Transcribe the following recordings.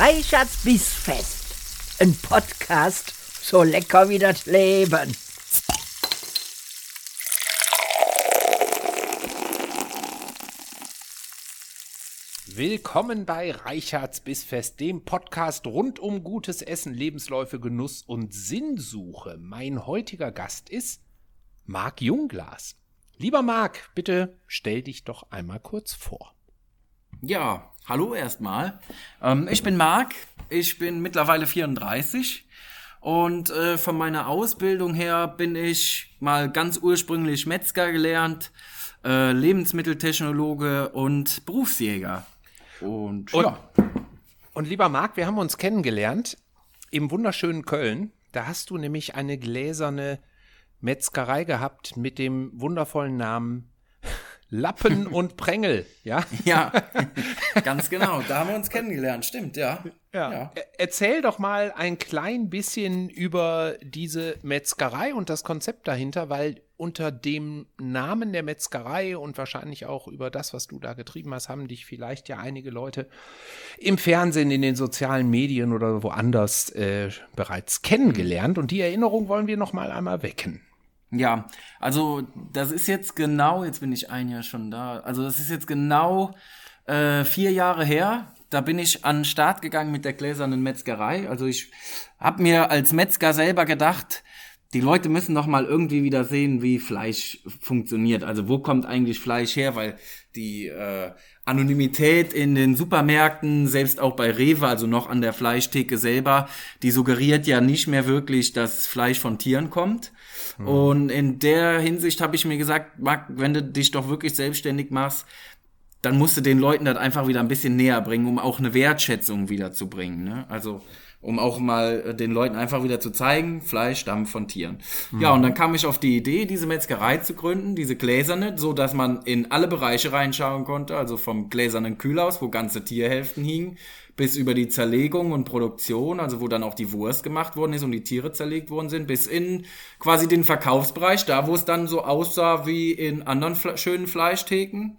Reichards Bissfest. Ein Podcast so lecker wie das Leben. Willkommen bei Reichards Bissfest, dem Podcast rund um gutes Essen, Lebensläufe, Genuss und Sinnsuche. Mein heutiger Gast ist Marc Jungglas. Lieber Marc, bitte stell dich doch einmal kurz vor. Ja, hallo erstmal. Ähm, ich bin Marc, ich bin mittlerweile 34 und äh, von meiner Ausbildung her bin ich mal ganz ursprünglich Metzger gelernt, äh, Lebensmitteltechnologe und Berufsjäger. Und, und, ja. Und lieber Marc, wir haben uns kennengelernt im wunderschönen Köln. Da hast du nämlich eine gläserne Metzgerei gehabt mit dem wundervollen Namen Lappen und Prängel, ja? Ja, ganz genau. Da haben wir uns kennengelernt, stimmt, ja. ja. ja. Erzähl doch mal ein klein bisschen über diese Metzgerei und das Konzept dahinter, weil unter dem Namen der Metzgerei und wahrscheinlich auch über das, was du da getrieben hast, haben dich vielleicht ja einige Leute im Fernsehen, in den sozialen Medien oder woanders äh, bereits kennengelernt. Und die Erinnerung wollen wir noch mal einmal wecken. Ja, also das ist jetzt genau, jetzt bin ich ein Jahr schon da, also das ist jetzt genau äh, vier Jahre her. Da bin ich an den Start gegangen mit der gläsernen Metzgerei. Also ich habe mir als Metzger selber gedacht, die Leute müssen doch mal irgendwie wieder sehen, wie Fleisch funktioniert. Also wo kommt eigentlich Fleisch her? Weil die äh, Anonymität in den Supermärkten, selbst auch bei Rewe, also noch an der Fleischtheke selber, die suggeriert ja nicht mehr wirklich, dass Fleisch von Tieren kommt. Mhm. Und in der Hinsicht habe ich mir gesagt, Marc, wenn du dich doch wirklich selbstständig machst, dann musst du den Leuten das einfach wieder ein bisschen näher bringen, um auch eine Wertschätzung wiederzubringen. Ne? Also um auch mal äh, den Leuten einfach wieder zu zeigen, Fleisch stammt von Tieren. Mhm. Ja, und dann kam ich auf die Idee, diese Metzgerei zu gründen, diese gläserne, so dass man in alle Bereiche reinschauen konnte, also vom gläsernen Kühlhaus, wo ganze Tierhälften hingen, bis über die Zerlegung und Produktion, also wo dann auch die Wurst gemacht worden ist und die Tiere zerlegt worden sind, bis in quasi den Verkaufsbereich, da wo es dann so aussah wie in anderen schönen Fleischtheken.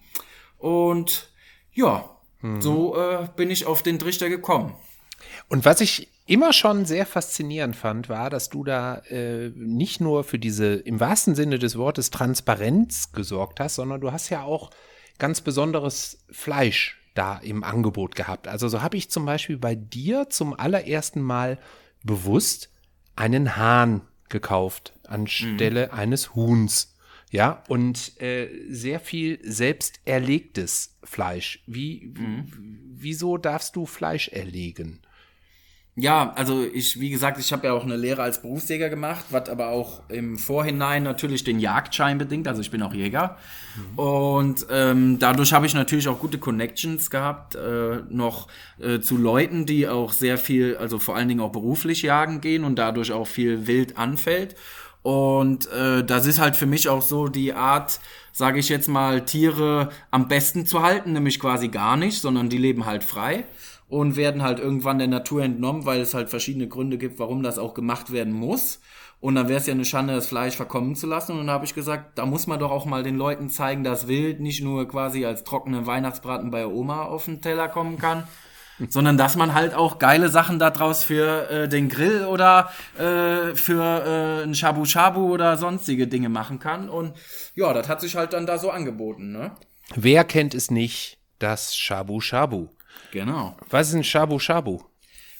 Und ja, mhm. so äh, bin ich auf den Trichter gekommen. Und was ich immer schon sehr faszinierend fand, war, dass du da äh, nicht nur für diese im wahrsten Sinne des Wortes Transparenz gesorgt hast, sondern du hast ja auch ganz besonderes Fleisch da im Angebot gehabt. Also so habe ich zum Beispiel bei dir zum allerersten Mal bewusst einen Hahn gekauft anstelle mhm. eines Huhns. Ja, und äh, sehr viel selbst erlegtes Fleisch. Wie, mhm. wieso darfst du Fleisch erlegen? Ja, also ich, wie gesagt, ich habe ja auch eine Lehre als Berufsjäger gemacht, was aber auch im Vorhinein natürlich den Jagdschein bedingt. Also ich bin auch Jäger. Mhm. Und ähm, dadurch habe ich natürlich auch gute Connections gehabt, äh, noch äh, zu Leuten, die auch sehr viel, also vor allen Dingen auch beruflich jagen gehen und dadurch auch viel Wild anfällt. Und äh, das ist halt für mich auch so die Art, sage ich jetzt mal, Tiere am besten zu halten, nämlich quasi gar nicht, sondern die leben halt frei und werden halt irgendwann der Natur entnommen, weil es halt verschiedene Gründe gibt, warum das auch gemacht werden muss. Und dann wäre es ja eine Schande, das Fleisch verkommen zu lassen. Und dann habe ich gesagt, da muss man doch auch mal den Leuten zeigen, dass Wild nicht nur quasi als trockene Weihnachtsbraten bei Oma auf den Teller kommen kann, sondern dass man halt auch geile Sachen daraus für äh, den Grill oder äh, für äh, ein Shabu Shabu oder sonstige Dinge machen kann. Und ja, das hat sich halt dann da so angeboten. Ne? Wer kennt es nicht? Das Shabu Shabu. Genau. Was ist ein Shabu Shabu?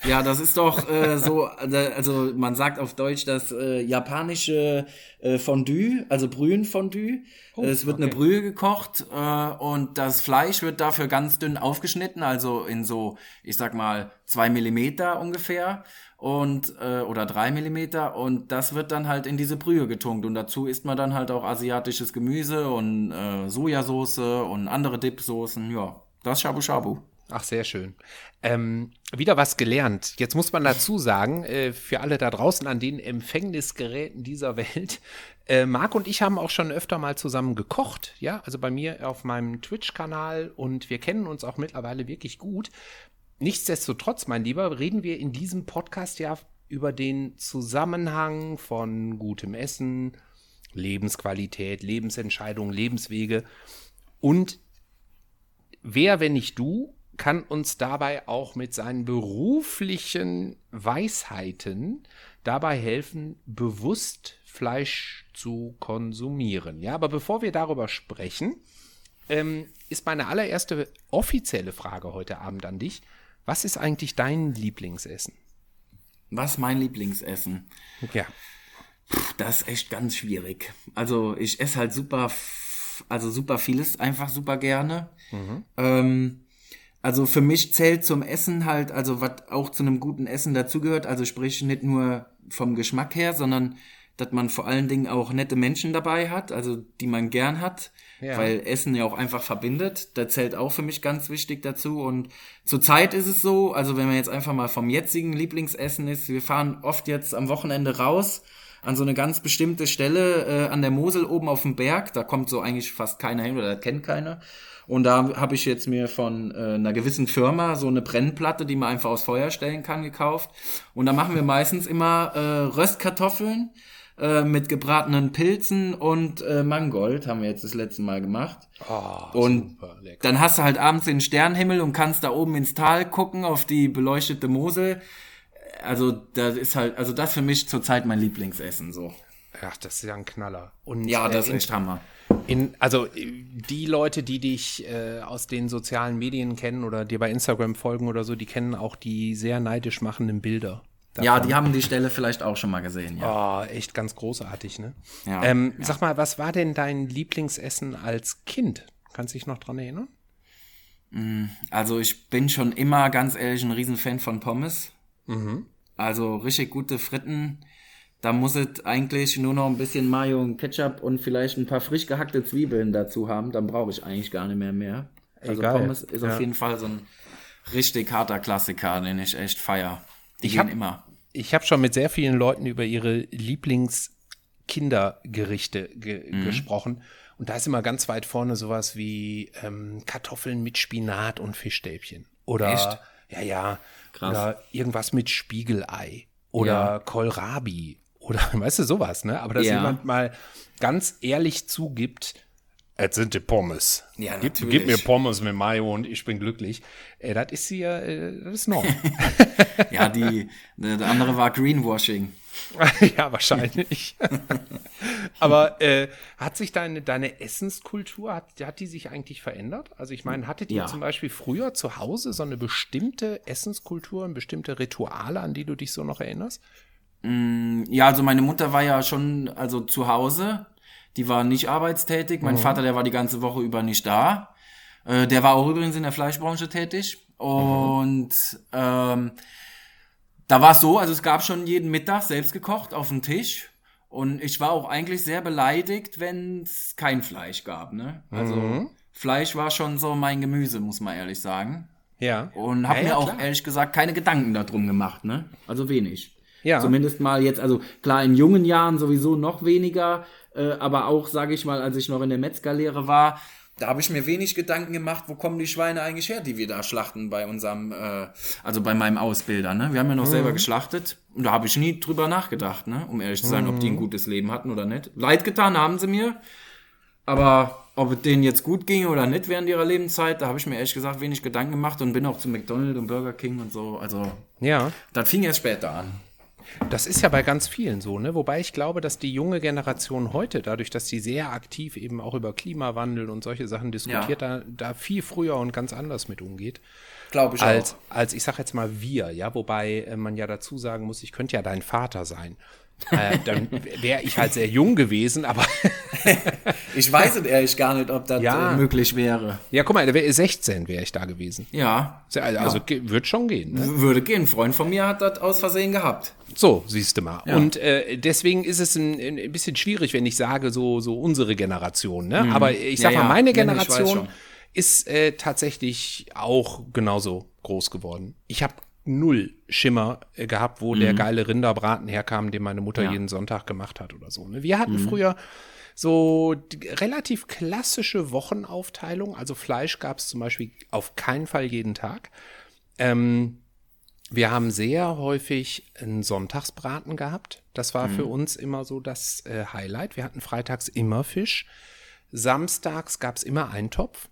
Ja, das ist doch äh, so, also man sagt auf Deutsch das äh, japanische äh, Fondue, also Brühenfondue. Oh, es wird okay. eine Brühe gekocht äh, und das Fleisch wird dafür ganz dünn aufgeschnitten, also in so, ich sag mal, zwei Millimeter ungefähr und äh, oder drei Millimeter und das wird dann halt in diese Brühe getunkt und dazu isst man dann halt auch asiatisches Gemüse und äh, Sojasauce und andere Dipsoßen, ja, das Shabu Shabu. Ach, sehr schön. Ähm, wieder was gelernt. Jetzt muss man dazu sagen, äh, für alle da draußen an den Empfängnisgeräten dieser Welt, äh, Marc und ich haben auch schon öfter mal zusammen gekocht, ja, also bei mir auf meinem Twitch-Kanal und wir kennen uns auch mittlerweile wirklich gut. Nichtsdestotrotz, mein Lieber, reden wir in diesem Podcast ja über den Zusammenhang von gutem Essen, Lebensqualität, Lebensentscheidungen, Lebenswege und wer, wenn nicht du, kann uns dabei auch mit seinen beruflichen Weisheiten dabei helfen, bewusst Fleisch zu konsumieren. Ja, aber bevor wir darüber sprechen, ähm, ist meine allererste offizielle Frage heute Abend an dich. Was ist eigentlich dein Lieblingsessen? Was mein Lieblingsessen? Ja. Das ist echt ganz schwierig. Also ich esse halt super, also super vieles einfach super gerne. Ähm, also für mich zählt zum Essen halt, also was auch zu einem guten Essen dazugehört, also sprich nicht nur vom Geschmack her, sondern dass man vor allen Dingen auch nette Menschen dabei hat, also die man gern hat, Ja. weil Essen ja auch einfach verbindet. Da zählt auch für mich ganz wichtig dazu. Und zurzeit ist es so, also wenn man jetzt einfach mal vom jetzigen Lieblingsessen ist, wir fahren oft jetzt am Wochenende raus an so eine ganz bestimmte Stelle äh, an der Mosel oben auf dem Berg. Da kommt so eigentlich fast keiner hin oder kennt keiner. Und da habe ich jetzt mir von äh, einer gewissen Firma so eine Brennplatte, die man einfach aufs Feuer stellen kann, gekauft. Und da machen wir meistens immer äh, Röstkartoffeln äh, mit gebratenen Pilzen und äh, Mangold, haben wir jetzt das letzte Mal gemacht. und super dann hast du halt abends den Sternenhimmel und kannst da oben ins Tal gucken auf die beleuchtete Mosel. Also das ist halt, also das für mich zurzeit mein Lieblingsessen so. Ach, das ist ja ein Knaller. Und, Ja, äh, das ist in- echt Hammer. In, also äh, die Leute, die dich äh, aus den sozialen Medien kennen oder dir bei Instagram folgen oder so, die kennen auch die sehr neidisch machenden Bilder. Ja, die haben die Stelle vielleicht auch schon mal gesehen, ja. Oh, echt ganz großartig, ne? Ja, ähm, ja. Sag mal, was war denn dein Lieblingsessen als Kind? Kannst du dich noch dran erinnern? Also ich bin schon immer ganz ehrlich ein Riesenfan von Pommes. Mhm. Also richtig gute Fritten. Da muss es eigentlich nur noch ein bisschen Mayo und Ketchup und vielleicht ein paar frisch gehackte Zwiebeln dazu haben. Dann brauche ich eigentlich gar nicht mehr mehr. Also Egal. Pommes ist Ja. auf jeden Fall so ein richtig harter Klassiker, den ich echt feier. Die Ich gehen hab- immer. Ich habe schon mit sehr vielen Leuten über ihre Lieblingskindergerichte ge Mhm. gesprochen. Und da ist immer ganz weit vorne sowas wie ähm, Kartoffeln mit Spinat und Fischstäbchen. Oder Echt? ja, ja. Krass. Oder irgendwas mit Spiegelei. Oder Ja. Kohlrabi. Oder weißt du, sowas, ne? Aber dass Ja. jemand mal ganz ehrlich zugibt, es sind die Pommes. Ja, gib, gib mir Pommes mit Mayo und ich bin glücklich. Äh, das ist hier, äh, das ist Norm. Ja, die, der andere war Greenwashing. ja, wahrscheinlich. Aber äh, hat sich deine, deine Essenskultur, hat, hat die sich eigentlich verändert? Also ich meine, hattet ihr Ja. zum Beispiel früher zu Hause so eine bestimmte Essenskultur, bestimmte Rituale, an die du dich so noch erinnerst? Ja, also meine Mutter war ja schon also zu Hause. Die war nicht arbeitstätig. Mein Vater, der war die ganze Woche über nicht da. Äh, der war auch übrigens in der Fleischbranche tätig. Und ähm, da war es so, also es gab schon jeden Mittag selbst gekocht auf dem Tisch. Und ich war auch eigentlich sehr beleidigt, wenn es kein Fleisch gab. Ne? Also Fleisch war schon so mein Gemüse, muss man ehrlich sagen. Ja. Und habe Ja, mir ja, auch klar. ehrlich gesagt keine Gedanken darum gemacht, ne? Also wenig. Ja. Zumindest mal jetzt, also klar, in jungen Jahren sowieso noch weniger, äh, aber auch, sage ich mal, als ich noch in der Metzgerlehre war, da habe ich mir wenig Gedanken gemacht, wo kommen die Schweine eigentlich her, die wir da schlachten bei unserem, äh, also bei meinem Ausbilder, ne? Wir haben ja noch Mhm. selber geschlachtet und da habe ich nie drüber nachgedacht, ne? Um ehrlich zu sein, ob die Mhm. ein gutes Leben hatten oder nicht. Leid getan haben sie mir, aber ob es denen jetzt gut ging oder nicht während ihrer Lebenszeit, da habe ich mir ehrlich gesagt wenig Gedanken gemacht und bin auch zu McDonald's und Burger King und so. Also, Ja. das fing erst später an. Das ist ja bei ganz vielen so, ne? Wobei ich glaube, dass die junge Generation heute, dadurch, dass sie sehr aktiv eben auch über Klimawandel und solche Sachen diskutiert, da, da viel früher und ganz anders mit umgeht. Glaube ich als, als ich sag jetzt mal wir, ja, wobei äh, man ja dazu sagen muss, ich könnte ja dein Vater sein. Äh, dann wäre ich halt sehr jung gewesen, aber Ich weiß es ehrlich gar nicht, ob das Ja. äh, möglich wäre. ja, guck mal, da wär, 16 wäre ich da gewesen. Ja, Also, also wird schon gehen. Ne? würde gehen. Ein Freund von mir hat das aus Versehen gehabt. So, siehst du mal. Und äh, deswegen ist es ein, ein bisschen schwierig, wenn ich sage, so, so unsere Generation. Ne? Aber ich sag Mhm. Ja, mal, ja. meine Ja, Generation ist äh, tatsächlich auch genauso groß geworden. Ich habe null Schimmer äh, gehabt, wo der geile Rinderbraten herkam, den meine Mutter Mhm. Ja. Mhm. jeden Sonntag gemacht hat oder so. Ne? Wir hatten früher so relativ klassische Wochenaufteilung. Also Fleisch gab es zum Beispiel auf keinen Fall jeden Tag. Ähm, wir haben sehr häufig einen Sonntagsbraten gehabt. Das war für uns immer so das äh, Highlight. Wir hatten freitags immer Fisch. Samstags gab es immer Eintopf.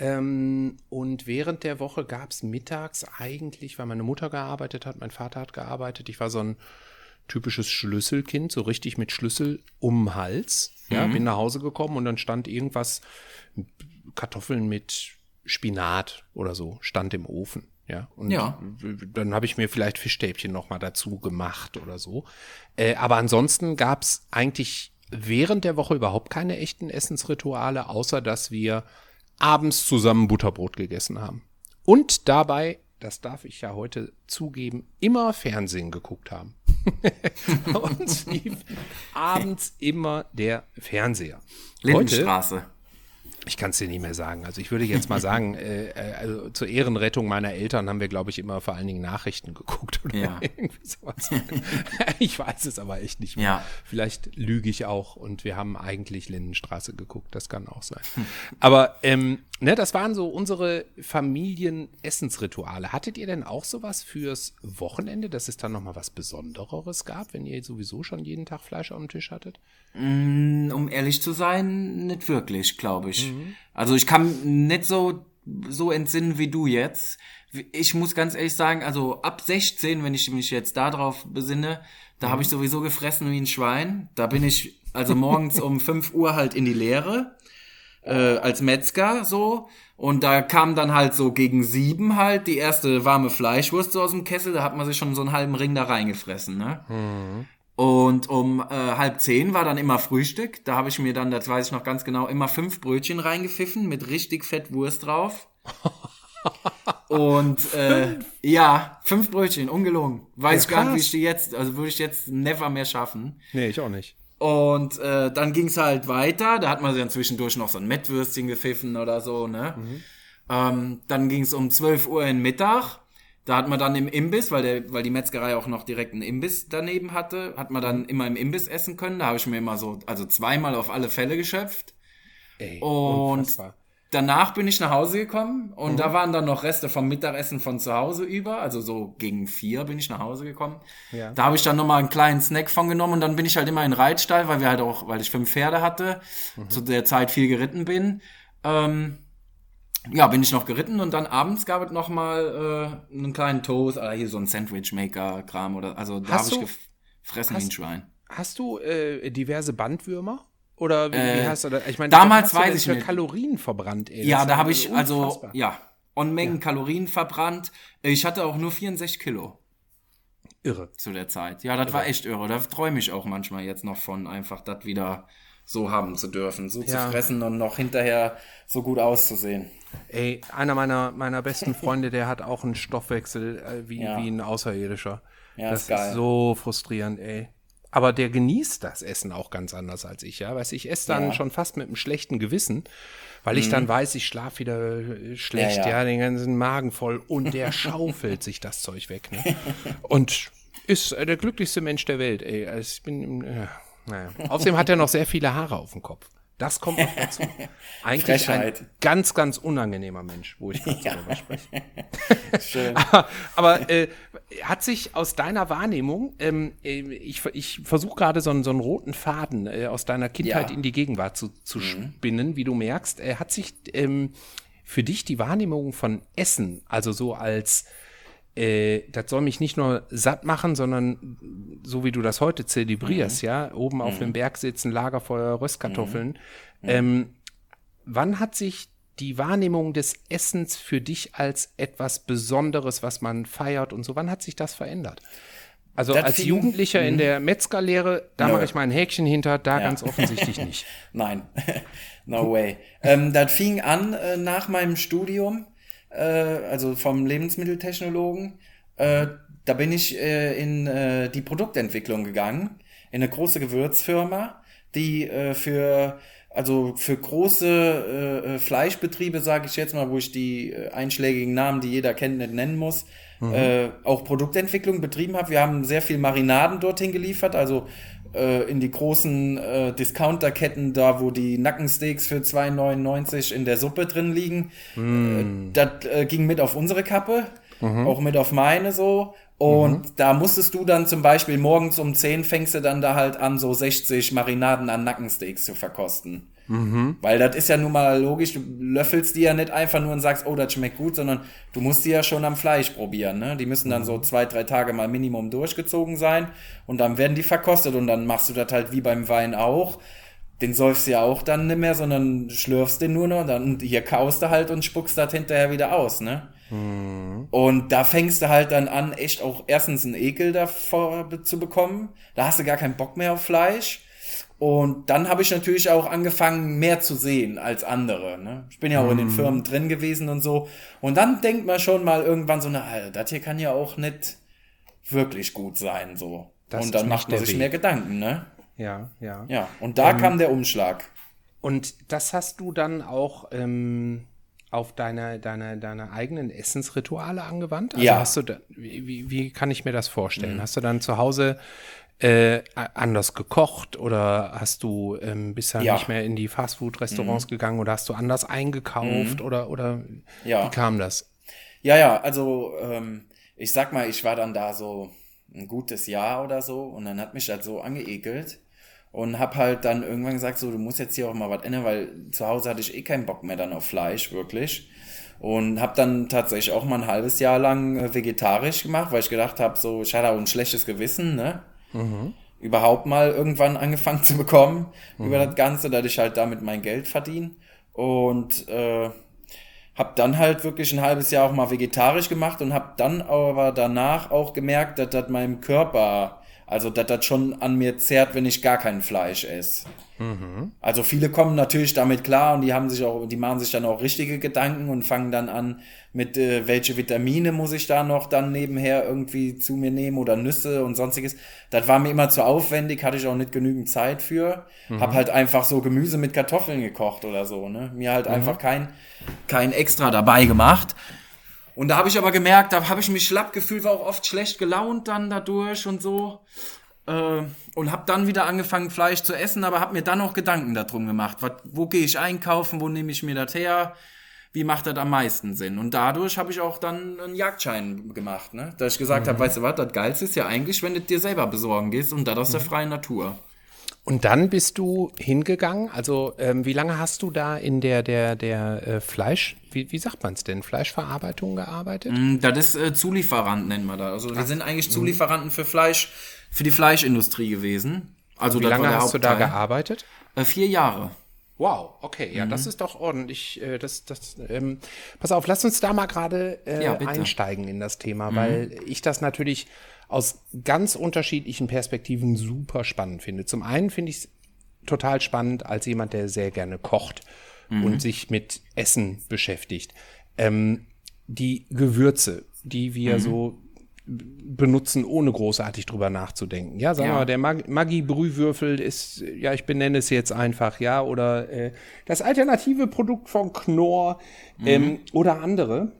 Ähm, und während der Woche gab es mittags eigentlich, weil meine Mutter gearbeitet hat, mein Vater hat gearbeitet. Ich war so ein typisches Schlüsselkind, so richtig mit Schlüssel um den Hals. Ja, bin nach Hause gekommen und dann stand irgendwas, Kartoffeln mit Spinat oder so, stand im Ofen. Ja, und Ja. dann habe ich mir vielleicht Fischstäbchen noch mal dazu gemacht oder so. Äh, aber ansonsten gab es eigentlich während der Woche überhaupt keine echten Essensrituale, außer dass wir abends zusammen Butterbrot gegessen haben. Und dabei, das darf ich ja heute zugeben, immer Fernsehen geguckt haben. Bei uns lief abends immer der Fernseher. Heute, Lindenstraße. Ich kann es dir nicht mehr sagen. Also ich würde jetzt mal sagen, äh, äh, also zur Ehrenrettung meiner Eltern haben wir, glaube ich, immer vor allen Dingen Nachrichten geguckt oder Ja. irgendwie sowas. ich weiß es aber echt nicht mehr. Ja. Vielleicht lüge ich auch und wir haben eigentlich Lindenstraße geguckt. Das kann auch sein. Aber ähm, ne, das waren so unsere Familienessensrituale. Hattet ihr denn auch sowas fürs Wochenende, dass es dann nochmal was Besondereres gab, wenn ihr sowieso schon jeden Tag Fleisch auf dem Tisch hattet? Um ehrlich zu sein, nicht wirklich, glaube ich. Also ich kann nicht so, so entsinnen wie du jetzt. Ich muss ganz ehrlich sagen, also ab 16, wenn ich mich jetzt darauf besinne, da habe ich sowieso gefressen wie ein Schwein. Da bin ich also morgens um 5 Uhr halt in die Lehre äh, als Metzger so. Und da kam dann halt so gegen sieben halt die erste warme Fleischwurst so aus dem Kessel. Da hat man sich schon so einen halben Ring da reingefressen, ne? Und um äh, halb zehn war dann immer Frühstück. Da habe ich mir dann, das weiß ich noch ganz genau, immer fünf Brötchen reingepfiffen mit richtig fett Wurst drauf. Und äh, ja, fünf Brötchen, ungelogen. Weiß Ja, ich gar nicht, wie ich die jetzt, also würde ich jetzt never mehr schaffen. Nee, ich auch nicht. Und äh, dann ging's halt weiter. Da hat man dann zwischendurch noch so ein Mettwürstchen gepfiffen oder so, ne? Ähm, dann ging's um 12 Uhr in Mittag. Da hat man dann im Imbiss, weil, der, weil die Metzgerei auch noch direkt einen Imbiss daneben hatte, hat man dann immer im Imbiss essen können. Da habe ich mir immer so, also zweimal auf alle Fälle geschöpft. Ey, Und unfassbar. Danach bin ich nach Hause gekommen und da waren dann noch Reste vom Mittagessen von zu Hause über. Also so gegen vier bin ich nach Hause gekommen. Ja. Da habe ich dann nochmal einen kleinen Snack von genommen und dann bin ich halt immer in den Reitstall, weil wir halt auch, weil ich fünf Pferde hatte, zu der Zeit viel geritten bin. Ähm, ja, bin ich noch geritten und dann abends gab es nochmal äh, einen kleinen Toast, oder hier so ein Sandwich-Maker-Kram oder, also da Hast habe ich gefressen wie ein Schwein. Hast du äh, diverse Bandwürmer? Oder wie, wie Äh, hast du das? Ich meine, damals weiß ich für nicht. Kalorien verbrannt, ey. Ja, da habe ich also, unfassbar. ja, Unmengen Kalorien verbrannt. Ich hatte auch nur 64 Kilo Irre. zu der Zeit. Ja, das war echt irre. Da träume ich auch manchmal jetzt noch von, einfach das wieder so haben zu dürfen, so Ja. zu fressen und noch hinterher so gut auszusehen. Ey, einer meiner, meiner besten Freunde, der hat auch einen Stoffwechsel äh, wie, Ja. wie ein Außerirdischer. Ja, das ist geil. ist so frustrierend, ey. Aber der genießt das Essen auch ganz anders als ich, ja. Weißt du, ich esse dann Ja. Mhm. schon fast mit einem schlechten Gewissen, weil ich dann weiß, ich schlafe wieder äh, schlecht, ja, Ja, ja. den ganzen Magen voll und der schaufelt sich das Zeug weg, ne? Und ist äh, der glücklichste Mensch der Welt, ey. Also ich bin, äh, naja. Außerdem hat er noch sehr viele Haare auf dem Kopf. Das kommt noch dazu. Eigentlich Frechheit. ein ganz, ganz unangenehmer Mensch, wo ich gerade darüber spreche. Schön. Aber, aber äh, hat sich aus deiner Wahrnehmung, ähm, äh, ich, ich versuche gerade so einen, so einen roten Faden äh, aus deiner Kindheit Ja. in die Gegenwart zu, zu spinnen, wie du merkst, äh, hat sich ähm, für dich die Wahrnehmung von Essen, also so als äh, das soll mich nicht nur satt machen, sondern so wie du das heute zelebrierst, ja, oben auf dem Berg sitzen, Lagerfeuer, Röstkartoffeln. Ähm, wann hat sich die Wahrnehmung des Essens für dich als etwas Besonderes, was man feiert und so, wann hat sich das verändert? Also Das als Jugendlicher in der Metzgerlehre, da Nö. mache ich mal ein Häkchen hinter, da ganz offensichtlich nicht. Nein, no way. ähm, das fing an äh, nach meinem Studium, äh, also vom Lebensmitteltechnologen. Äh, da bin ich äh, in äh, die Produktentwicklung gegangen, in eine große Gewürzfirma, die äh, für also für große äh, äh, Fleischbetriebe, sage ich jetzt mal, wo ich die äh, einschlägigen Namen, die jeder kennt, nicht nennen muss, äh, auch Produktentwicklung betrieben habe. Wir haben sehr viel Marinaden dorthin geliefert, also äh, in die großen äh, Discounterketten, da wo die Nackensteaks für 2,99 in der Suppe drin liegen. Äh, das äh, ging mit auf unsere Kappe, auch mit auf meine so. Und da musstest du dann zum Beispiel morgens um 10 fängst du dann da halt an, so 60 Marinaden an Nackensteaks zu verkosten. Weil das ist ja nun mal logisch, du löffelst die ja nicht einfach nur und sagst, oh, das schmeckt gut, sondern du musst die ja schon am Fleisch probieren. Ne? Die müssen dann so zwei, drei Tage mal Minimum durchgezogen sein und dann werden die verkostet und dann machst du das halt wie beim Wein auch. Den säufst du ja auch dann nicht mehr, sondern schlürfst den nur noch, dann hier kaust du halt und spuckst das hinterher wieder aus, ne? Und da fängst du halt dann an, echt auch erstens einen Ekel davor zu bekommen. Da hast du gar keinen Bock mehr auf Fleisch. Und dann habe ich natürlich auch angefangen, mehr zu sehen als andere. Ne? Ich bin ja auch in den Firmen drin gewesen und so. Und dann denkt man schon mal irgendwann so, na, das hier kann ja auch nicht wirklich gut sein, so. Das und dann macht man sich Weg. mehr Gedanken, ne? Ja, ja. Ja. Und da kam der Umschlag. Und das hast du dann auch ähm, auf deine, deine, deine eigenen Essensrituale angewandt? Also Ja. Hast du da, wie, wie, kann ich mir das vorstellen? Hast du dann zu Hause äh, anders gekocht oder hast du ähm, dann Ja. nicht mehr in die Fastfood-Restaurants gegangen oder hast du anders eingekauft oder, oder Ja. wie kam das? Ja, ja, also ähm, ich sag mal, ich war dann da so ein gutes Jahr oder so und dann hat mich das so angeekelt und hab halt dann irgendwann gesagt, so, du musst jetzt hier auch mal was ändern, weil zu Hause hatte ich eh keinen Bock mehr dann auf Fleisch, wirklich. Und hab dann tatsächlich auch mal ein halbes Jahr lang äh, vegetarisch gemacht, weil ich gedacht habe, so, ich hatte auch ein schlechtes Gewissen, ne? Überhaupt mal irgendwann angefangen zu bekommen über das Ganze, dass ich halt damit mein Geld verdiene. Und äh, hab dann halt wirklich ein halbes Jahr auch mal vegetarisch gemacht und hab dann aber danach auch gemerkt, dass das meinem Körper, also dass das schon an mir zerrt, wenn ich gar kein Fleisch esse. Also viele kommen natürlich damit klar und die haben sich auch, die machen sich dann auch richtige Gedanken und fangen dann an mit, äh, welche Vitamine muss ich da noch dann nebenher irgendwie zu mir nehmen oder Nüsse und sonstiges. Das war mir immer zu aufwendig, hatte ich auch nicht genügend Zeit für. Hab halt einfach so Gemüse mit Kartoffeln gekocht oder so, ne? Mir halt einfach kein, kein Extra dabei gemacht. Und da habe ich aber gemerkt, da habe ich mich schlapp gefühlt, war auch oft schlecht gelaunt dann dadurch und so. Äh, und habe dann wieder angefangen, Fleisch zu essen, aber habe mir dann auch Gedanken darum gemacht. Was, wo gehe ich einkaufen, wo nehme ich mir das her? Wie macht das am meisten Sinn? Und dadurch habe ich auch dann einen Jagdschein gemacht, ne? Dass ich gesagt habe, weißt du was, das Geilste ist ja eigentlich, wenn du dir selber besorgen gehst und das aus der freien Natur. Und dann bist du hingegangen. Also ähm, wie lange hast du da in der der der äh, Fleisch, wie, wie sagt man es denn, Fleischverarbeitung gearbeitet? Mm, Das ist äh, Zulieferant, nennen wir das. Also wir sind eigentlich Zulieferanten für Fleisch, für die Fleischindustrie gewesen. Also Wie lange hast du da gearbeitet? Äh, vier Jahre. Wow, okay, ja, das ist doch ordentlich. Äh, das, das, ähm, pass auf, lass uns da mal gerade äh, Ja, einsteigen in das Thema, weil ich das natürlich aus ganz unterschiedlichen Perspektiven super spannend finde. Zum einen finde ich es total spannend als jemand, der sehr gerne kocht und sich mit Essen beschäftigt. Ähm, die Gewürze, die wir so b- benutzen, ohne großartig drüber nachzudenken. Ja, sagen wir Ja. mal, der Mag Maggi-Brühwürfel ist, ja, ich benenne es jetzt einfach, ja, oder äh, das alternative Produkt von Knorr ähm, oder andere.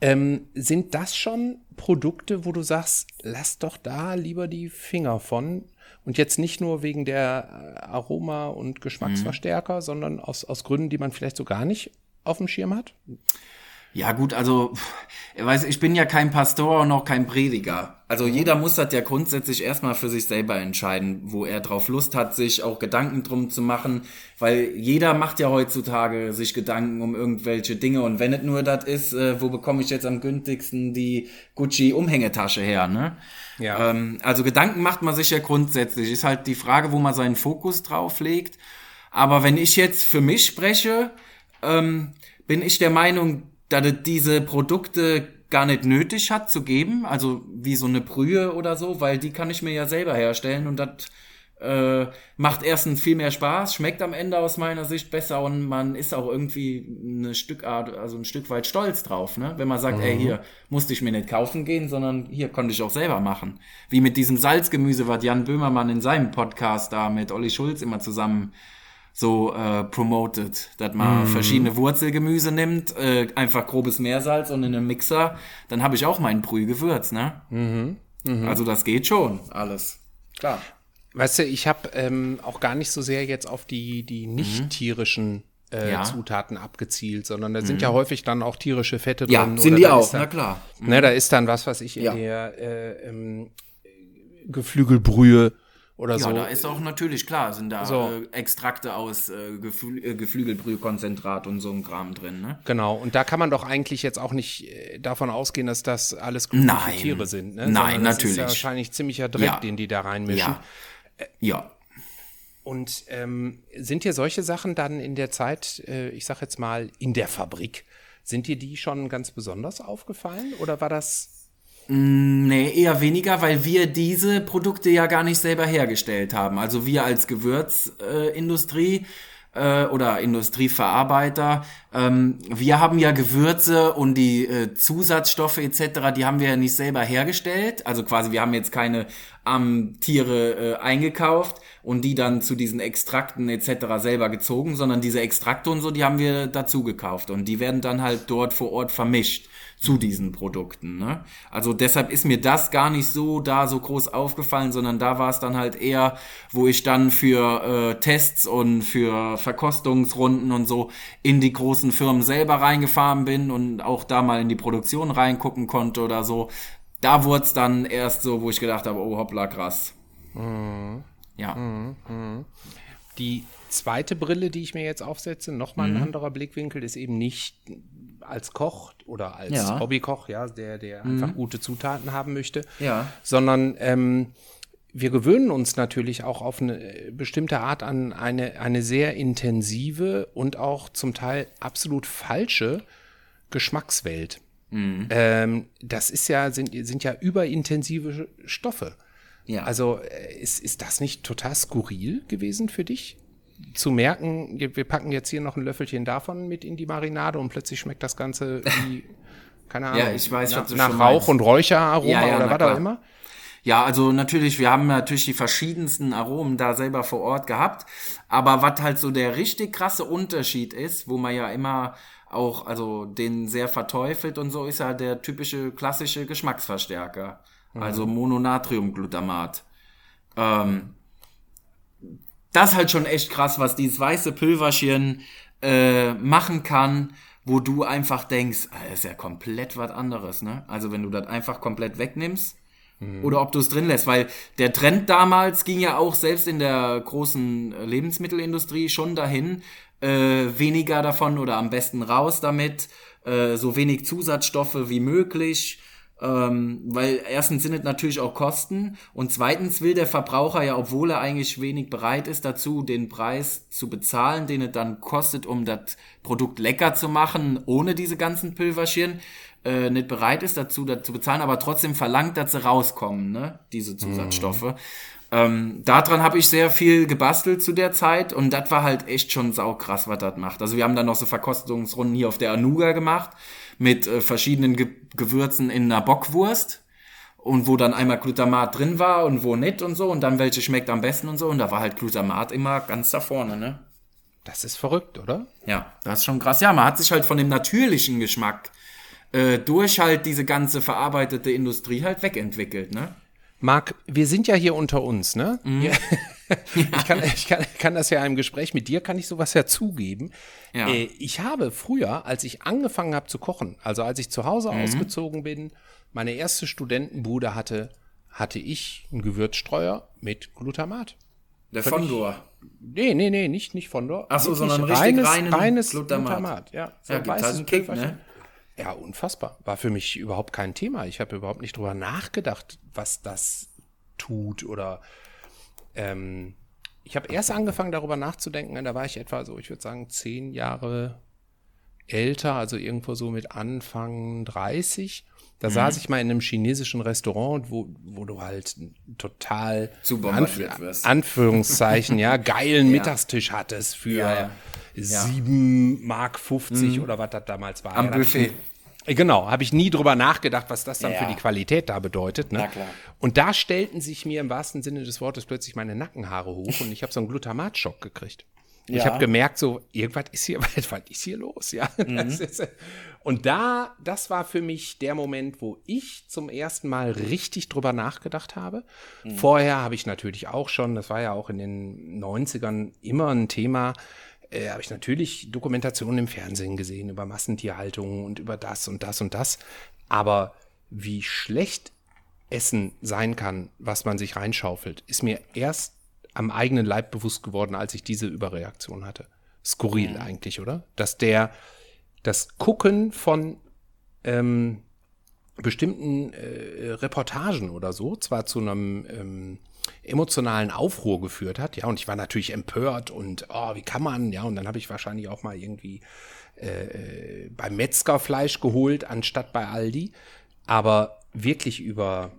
Ähm, sind das schon Produkte, wo du sagst, lass doch da lieber die Finger von? Und jetzt nicht nur wegen der äh, Aroma- und Geschmacksverstärker, sondern aus, aus Gründen, die man vielleicht so gar nicht auf dem Schirm hat? Ja gut, also weiß, ich bin ja kein Pastor und auch kein Prediger. Also jeder muss das ja grundsätzlich erstmal für sich selber entscheiden, wo er drauf Lust hat, sich auch Gedanken drum zu machen, weil jeder macht ja heutzutage sich Gedanken um irgendwelche Dinge und wenn es nur das ist, äh, wo bekomme ich jetzt am günstigsten die Gucci Umhängetasche her, ne? Ja. Ähm, also Gedanken macht man sich ja grundsätzlich. Ist halt die Frage, wo man seinen Fokus drauf legt. Aber wenn ich jetzt für mich spreche, ähm, bin ich der Meinung, dass es diese Produkte gar nicht nötig hat zu geben, also wie so eine Brühe oder so, weil die kann ich mir ja selber herstellen und das äh, macht erstens viel mehr Spaß, schmeckt am Ende aus meiner Sicht besser und man ist auch irgendwie eine Stückart, also ein Stück weit stolz drauf, ne? Wenn man sagt, ey, hier musste ich mir nicht kaufen gehen, sondern hier konnte ich auch selber machen. Wie mit diesem Salzgemüse, was Jan Böhmermann in seinem Podcast da mit Olli Schulz immer zusammen so äh, promoted, dass man verschiedene Wurzelgemüse nimmt, äh, einfach grobes Meersalz und in einem Mixer, dann habe ich auch mein Brühgewürz, ne? Also das geht schon, alles. Klar. Weißt du, ich habe ähm, auch gar nicht so sehr jetzt auf die, die nicht tierischen äh, Ja. Zutaten abgezielt, sondern da sind ja häufig dann auch tierische Fette Ja, drin. sind oder die auch, dann, na klar. Ne, da ist dann was, was ich in Ja. der äh, ähm, Geflügelbrühe oder Ja, so. da ist auch natürlich klar, sind da So. äh, Extrakte aus äh, Geflü äh, Geflügelbrühkonzentrat und so ein Kram drin, ne? Genau, und da kann man doch eigentlich jetzt auch nicht äh, davon ausgehen, dass das alles glückliche. Tiere sind. Ne? Nein, Sondern das ist natürlich. ja wahrscheinlich ziemlicher Dreck, Ja. den die da reinmischen. Ja. Ja. Und ähm, sind dir solche Sachen dann in der Zeit, äh, ich sag jetzt mal, in der Fabrik, sind dir die schon ganz besonders aufgefallen? Oder war das. Nee, eher weniger, weil wir diese Produkte ja gar nicht selber hergestellt haben. Also wir als Gewürzindustrie äh, oder Industrieverarbeiter, ähm, wir haben ja Gewürze und die äh, Zusatzstoffe etc., die haben wir ja nicht selber hergestellt. Also quasi, wir haben jetzt keine ähm, Tiere äh, eingekauft und die dann zu diesen Extrakten etc. selber gezogen, sondern diese Extrakte und so, die haben wir dazu gekauft und die werden dann halt dort vor Ort vermischt zu diesen Produkten. Ne? Also deshalb ist mir das gar nicht so da so groß aufgefallen, sondern da war es dann halt eher, wo ich dann für äh, Tests und für Verkostungsrunden und so in die großen Firmen selber reingefahren bin und auch da mal in die Produktion reingucken konnte oder so. Da wurde es dann erst so, wo ich gedacht habe, oh hoppla, krass. Ja. Die zweite Brille, die ich mir jetzt aufsetze, nochmal ein anderer Blickwinkel, ist eben nicht als Koch oder als Ja. Hobbykoch, ja, der, der einfach gute Zutaten haben möchte, Ja. sondern ähm, wir gewöhnen uns natürlich auch auf eine bestimmte Art an eine, eine sehr intensive und auch zum Teil absolut falsche Geschmackswelt. Ähm, das ist ja, sind, sind ja überintensive Stoffe. Ja. Also äh, ist, ist das nicht total skurril gewesen für dich? Zu merken, wir packen jetzt hier noch ein Löffelchen davon mit in die Marinade und plötzlich schmeckt das Ganze wie, keine Ahnung, Ja, ich weiß, nach, nach Rauch meinst. und Räucheraroma Ja, ja, oder was auch immer. Ja, also natürlich, wir haben natürlich die verschiedensten Aromen da selber vor Ort gehabt. Aber was halt so der richtig krasse Unterschied ist, wo man ja immer auch, also den sehr verteufelt und so, ist ja der typische klassische Geschmacksverstärker. Also Mononatriumglutamat. Ähm, das ist halt schon echt krass, was dieses weiße Pülverchen äh, machen kann, wo du einfach denkst, ah, das ist ja komplett was anderes, ne? Also wenn du das einfach komplett wegnimmst oder ob du es drin lässt, weil der Trend damals ging ja auch selbst in der großen Lebensmittelindustrie schon dahin, äh, weniger davon oder am besten raus damit, äh, so wenig Zusatzstoffe wie möglich. Ähm, weil erstens sind es natürlich auch Kosten und zweitens will der Verbraucher ja, obwohl er eigentlich wenig bereit ist dazu, den Preis zu bezahlen, den es dann kostet, um das Produkt lecker zu machen, ohne diese ganzen Pülverchen, äh, nicht bereit ist dazu, das zu bezahlen, aber trotzdem verlangt, dass sie rauskommen, ne? diese Zusatzstoffe. Ähm, daran habe ich sehr viel gebastelt zu der Zeit und das war halt echt schon saukrass, was das macht. Also wir haben dann noch so Verkostungsrunden hier auf der Anuga gemacht mit äh, verschiedenen Ge Gewürzen in einer Bockwurst und wo dann einmal Glutamat drin war und wo nicht und so und dann welche schmeckt am besten und so und da war halt Glutamat immer ganz da vorne, ne? Das ist verrückt, oder? Ja, das ist schon krass. Ja, man hat sich halt von dem natürlichen Geschmack äh, durch halt diese ganze verarbeitete Industrie halt wegentwickelt, ne? Marc, wir sind ja hier unter uns, ne? Mhm. Ja. ich, kann, ich kann, kann das ja im Gespräch mit dir, kann ich sowas ja zugeben. Ja. Äh, ich habe früher, als ich angefangen habe zu kochen, also als ich zu Hause Mhm. ausgezogen bin, meine erste Studentenbude hatte, hatte ich einen Gewürzstreuer mit Glutamat. Der Fondor. Nee, nee, nee, nicht, nicht Fondor. Ach so, sondern richtig reines, reinen reines Glutamat. Glutamat. Ja, so Ja, gibt halt einen Kick, ne? Ja, unfassbar. War für mich überhaupt kein Thema. Ich habe überhaupt nicht drüber nachgedacht, was das tut oder ähm, ich habe erst angefangen darüber nachzudenken, da war ich etwa so, ich würde sagen, zehn Jahre älter, also irgendwo so mit Anfang 30. Da Mhm. saß ich mal in einem chinesischen Restaurant, wo, wo du halt total Zu bombardiert wirst. Anführungszeichen, ja, geilen Mittagstisch hattest für Ja, ja. 7 Mark 50 oder was das damals war. Mhm. Am Ja, Buffet. Äh, Genau, habe ich nie drüber nachgedacht, was das dann Ja. für die Qualität da bedeutet. Ne? Und da stellten sich mir im wahrsten Sinne des Wortes plötzlich meine Nackenhaare hoch und ich habe so einen Glutamatschock gekriegt. Ich Ja. habe gemerkt, so, irgendwas ist hier, was ist hier los? Ja, Mhm. ist, und da, das war für mich der Moment, wo ich zum ersten Mal richtig drüber nachgedacht habe. Mhm. Vorher habe ich natürlich auch schon, das war ja auch in den 90ern immer ein Thema, äh, habe ich natürlich Dokumentationen im Fernsehen gesehen über Massentierhaltung und über das und das und das. Aber wie schlecht Essen sein kann, was man sich reinschaufelt, ist mir erst am eigenen Leib bewusst geworden, als ich diese Überreaktion hatte. Skurril eigentlich, oder? Dass der, das Gucken von ähm, bestimmten äh, Reportagen oder so zwar zu einem ähm, emotionalen Aufruhr geführt hat, ja, und ich war natürlich empört und oh, wie kann man, ja, und dann habe ich wahrscheinlich auch mal irgendwie äh, beim Metzger Fleisch geholt, anstatt bei Aldi. Aber wirklich über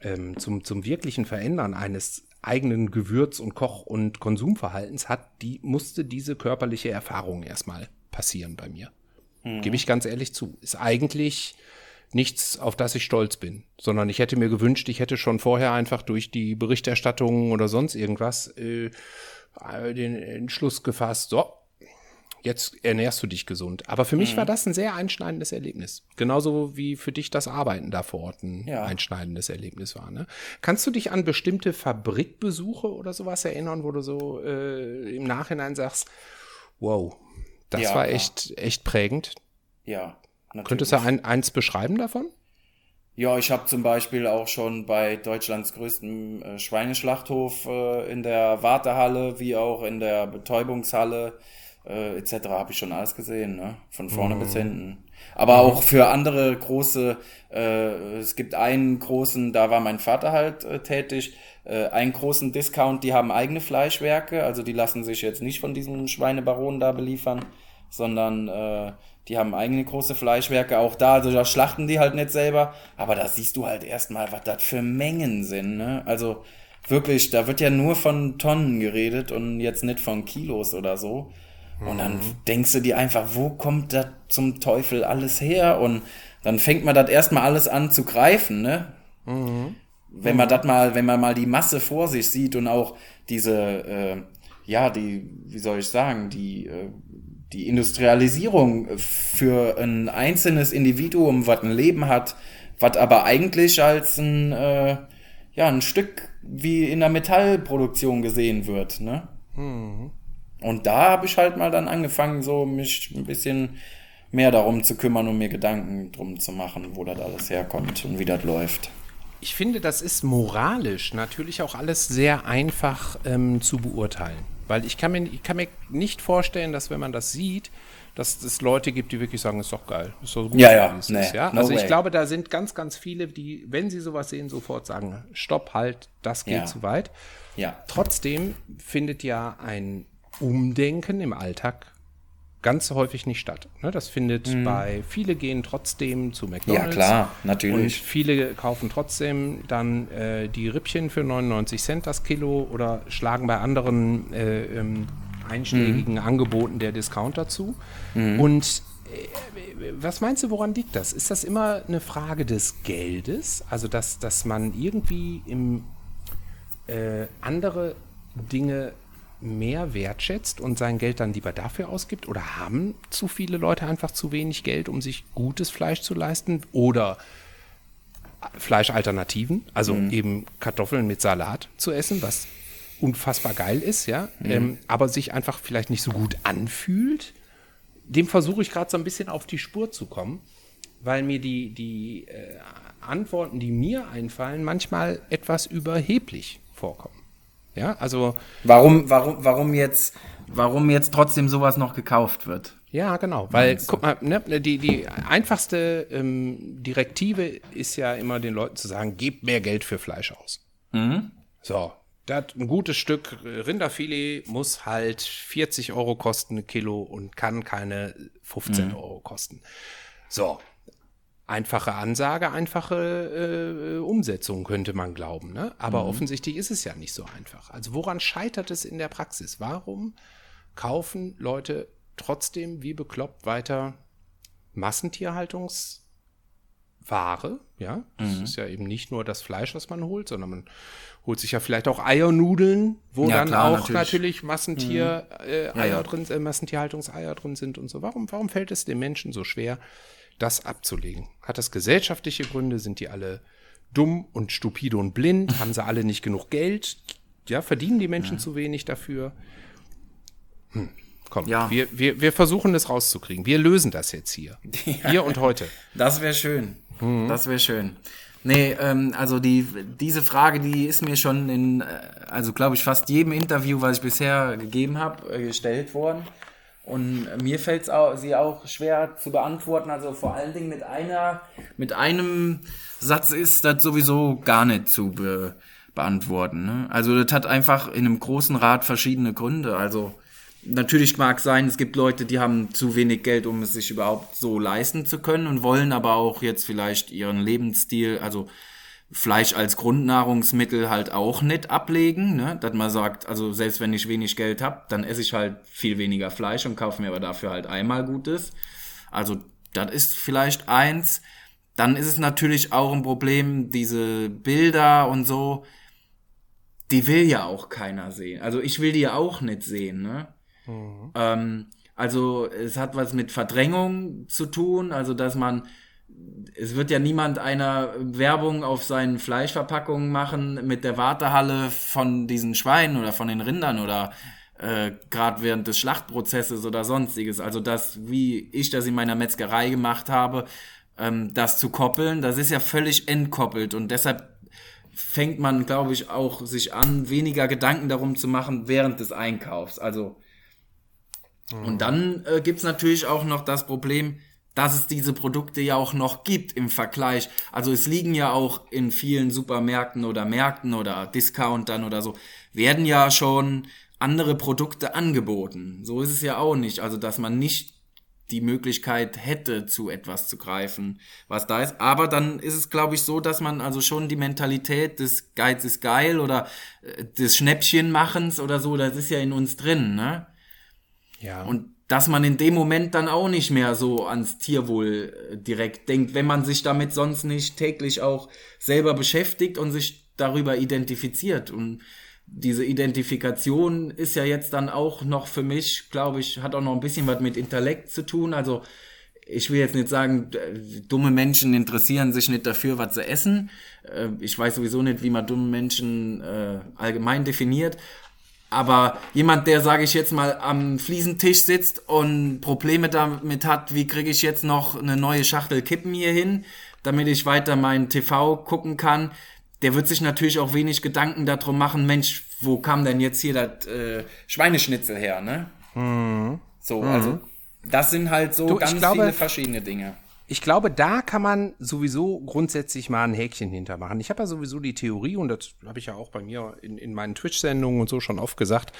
ähm, zum, zum wirklichen Verändern eines eigenen Gewürz- und Koch- und Konsumverhaltens hat, die musste diese körperliche Erfahrung erstmal passieren bei mir. Mhm. Gebe ich ganz ehrlich zu. Ist eigentlich nichts, auf das ich stolz bin, sondern ich hätte mir gewünscht, ich hätte schon vorher einfach durch die Berichterstattung oder sonst irgendwas äh, den Entschluss gefasst, so, jetzt ernährst du dich gesund. Aber für mich mhm. war das ein sehr einschneidendes Erlebnis. Genauso wie für dich das Arbeiten da vor Ort ein ja. einschneidendes Erlebnis war. Ne? Kannst du dich an bestimmte Fabrikbesuche oder sowas erinnern, wo du so äh, im Nachhinein sagst, wow, das ja, war echt, echt prägend? Ja. Natürlich. Könntest du ein, eins beschreiben davon? Ja, ich habe zum Beispiel auch schon bei Deutschlands größtem äh, Schweineschlachthof äh, in der Wartehalle wie auch in der Betäubungshalle äh, etc. habe ich schon alles gesehen, ne? von vorne mhm. bis hinten. Aber auch für andere große, äh, es gibt einen großen, da war mein Vater halt äh, tätig, einen großen Discount, die haben eigene Fleischwerke, also die lassen sich jetzt nicht von diesem Schweinebaron da beliefern, sondern die haben eigene große Fleischwerke, auch da, also da schlachten die halt nicht selber, aber da siehst du halt erstmal, was das für Mengen sind, ne? Also wirklich, da wird ja nur von Tonnen geredet und jetzt nicht von Kilos oder so. Und dann mhm. denkst du dir einfach, wo kommt das zum Teufel alles her? Und dann fängt man das erstmal alles an zu greifen, ne? Mhm. Wenn man das mal, wenn man mal die Masse vor sich sieht und auch diese, äh, ja, die, wie soll ich sagen, die, äh, die Industrialisierung für ein einzelnes Individuum, was ein Leben hat, was aber eigentlich als ein, äh, ja, ein Stück wie in der Metallproduktion gesehen wird, ne? Mhm. Und da habe ich halt mal dann angefangen, so mich ein bisschen mehr darum zu kümmern und mir Gedanken drum zu machen, wo das alles herkommt und wie das läuft. Ich finde, das ist moralisch natürlich auch alles sehr einfach ähm, zu beurteilen. Weil ich kann, mir, ich kann mir nicht vorstellen, dass wenn man das sieht, dass es Leute gibt, die wirklich sagen, ist doch geil, ist doch gut, ja, ja, nee, ist, ja? No also way. ich glaube, da sind ganz, ganz viele, die, wenn sie sowas sehen, sofort sagen, stopp, halt, das geht ja. zu weit. Ja. Trotzdem findet ja ein Umdenken im Alltag ganz häufig nicht statt. Ne, das findet mhm. bei, viele gehen trotzdem zu McDonalds. Ja, klar, natürlich. Und viele kaufen trotzdem dann äh, die Rippchen für 99 Cent das Kilo oder schlagen bei anderen äh, ähm, einschlägigen mhm. Angeboten der Discounter zu. Mhm. Und äh, was meinst du, woran liegt das? Ist das immer eine Frage des Geldes? Also, dass, dass man irgendwie im äh, andere Dinge mehr wertschätzt und sein Geld dann lieber dafür ausgibt? Oder haben zu viele Leute einfach zu wenig Geld, um sich gutes Fleisch zu leisten? Oder Fleischalternativen, also mhm. eben Kartoffeln mit Salat zu essen, was unfassbar geil ist, ja, mhm. ähm, aber sich einfach vielleicht nicht so gut anfühlt. Dem versuche ich gerade so ein bisschen auf die Spur zu kommen, weil mir die, die äh, Antworten, die mir einfallen, manchmal etwas überheblich vorkommen. Ja, also. Warum, warum, warum jetzt, warum jetzt trotzdem sowas noch gekauft wird? Ja, genau. Weil, guck mal, ne, die, die einfachste ähm, Direktive ist ja immer den Leuten zu sagen, gebt mehr Geld für Fleisch aus. Mhm. So. Das, ein gutes Stück Rinderfilet muss halt 40 Euro kosten, ein Kilo, und kann keine 15 mhm. Euro kosten. So, einfache Ansage, einfache äh, Umsetzung, könnte man glauben. Ne? Aber mhm. offensichtlich ist es ja nicht so einfach. Also woran scheitert es in der Praxis? Warum kaufen Leute trotzdem wie bekloppt weiter Massentierhaltungsware? Ja, das mhm. ist ja eben nicht nur das Fleisch, was man holt, sondern man holt sich ja vielleicht auch Eiernudeln, wo ja, dann klar, auch natürlich, natürlich Massentier mhm. äh, Eier ja, ja. drin, äh, Massentierhaltungseier drin sind und so. Warum, warum fällt es den Menschen so schwer, das abzulegen. Hat das gesellschaftliche Gründe? Sind die alle dumm und stupide und blind? Haben sie alle nicht genug Geld? Ja, verdienen die Menschen ja. zu wenig dafür? Hm. Komm, ja. wir, wir, wir versuchen das rauszukriegen. Wir lösen das jetzt hier. Ja. Hier und heute. Das wäre schön. Mhm. Das wäre schön. Nee, ähm, also die, diese Frage, die ist mir schon in, äh, also glaube ich, fast jedem Interview, was ich bisher gegeben habe, äh, gestellt worden. Und mir fällt es sie auch schwer zu beantworten. Also vor allen Dingen mit einer, mit einem Satz ist das sowieso gar nicht zu be beantworten. Ne? Also das hat einfach in einem großen Rat verschiedene Gründe. Also natürlich mag sein, es gibt Leute, die haben zu wenig Geld, um es sich überhaupt so leisten zu können und wollen aber auch jetzt vielleicht ihren Lebensstil, also Fleisch als Grundnahrungsmittel halt auch nicht ablegen, ne? dass man sagt, also selbst wenn ich wenig Geld habe, dann esse ich halt viel weniger Fleisch und kaufe mir aber dafür halt einmal Gutes. Also das ist vielleicht eins. Dann ist es natürlich auch ein Problem, diese Bilder und so, die will ja auch keiner sehen. Also ich will die ja auch nicht sehen, ne? Mhm. Ähm, also es hat was mit Verdrängung zu tun, also dass man, es wird ja niemand einer Werbung auf seinen Fleischverpackungen machen mit der Wartehalle von diesen Schweinen oder von den Rindern oder äh, gerade während des Schlachtprozesses oder sonstiges. Also das, wie ich das in meiner Metzgerei gemacht habe, ähm, das zu koppeln, das ist ja völlig entkoppelt und deshalb fängt man, glaube ich, auch sich an, weniger Gedanken darum zu machen während des Einkaufs. Also mhm. und dann äh, gibt's natürlich auch noch das Problem, dass es diese Produkte ja auch noch gibt im Vergleich. Also es liegen ja auch in vielen Supermärkten oder Märkten oder Discountern oder so, werden ja schon andere Produkte angeboten. So ist es ja auch nicht. Also dass man nicht die Möglichkeit hätte, zu etwas zu greifen, was da ist. Aber dann ist es, glaube ich, so, dass man also schon die Mentalität des Geiz ist geil oder äh, des Schnäppchenmachens oder so, das ist ja in uns drin, ne? Ja. Und dass man in dem Moment dann auch nicht mehr so ans Tierwohl äh, direkt denkt, wenn man sich damit sonst nicht täglich auch selber beschäftigt und sich darüber identifiziert. Und diese Identifikation ist ja jetzt dann auch noch für mich, glaube ich, hat auch noch ein bisschen was mit Intellekt zu tun. Also ich will jetzt nicht sagen, dumme Menschen interessieren sich nicht dafür, was sie essen. Äh, ich weiß sowieso nicht, wie man dumme Menschen äh, allgemein definiert. Aber jemand, der, sage ich jetzt mal, am Fliesentisch sitzt und Probleme damit hat, wie kriege ich jetzt noch eine neue Schachtel Kippen hier hin, damit ich weiter meinen TV gucken kann, der wird sich natürlich auch wenig Gedanken darum machen, Mensch, wo kam denn jetzt hier das äh, Schweineschnitzel her, ne? Mhm. So, mhm. also das sind halt so du, ganz glaube, viele verschiedene Dinge. Ich glaube, da kann man sowieso grundsätzlich mal ein Häkchen hintermachen. Ich habe ja sowieso die Theorie, und das habe ich ja auch bei mir in, in meinen Twitch-Sendungen und so schon oft gesagt,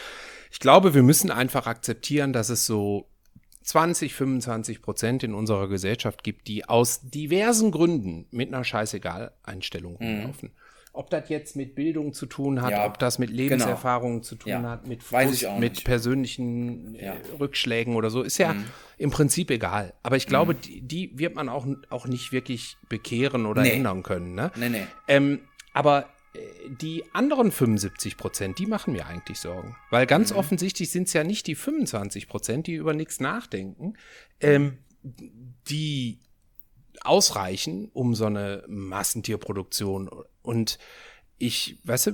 ich glaube, wir müssen einfach akzeptieren, dass es so 20, 25 Prozent in unserer Gesellschaft gibt, die aus diversen Gründen mit einer Scheißegal-Einstellung mhm. rumlaufen. Mhm. Ob das jetzt mit Bildung zu tun hat, ja, ob das mit. Lebenserfahrungen genau. zu tun ja. hat, mit Frust, mit persönlichen äh, ja. Rückschlägen oder so, ist ja mhm. im Prinzip egal. Aber ich glaube, mhm. die, die, wird man auch, auch nicht wirklich bekehren oder nee. ändern können. Ne? Nee, nee. Ähm, aber äh, die anderen 75 Prozent, die machen mir eigentlich Sorgen. Weil ganz mhm. offensichtlich sind es ja nicht die 25 Prozent, die über nichts nachdenken, ähm, die ausreichen, um so eine Massentierproduktion und ich, weißt du,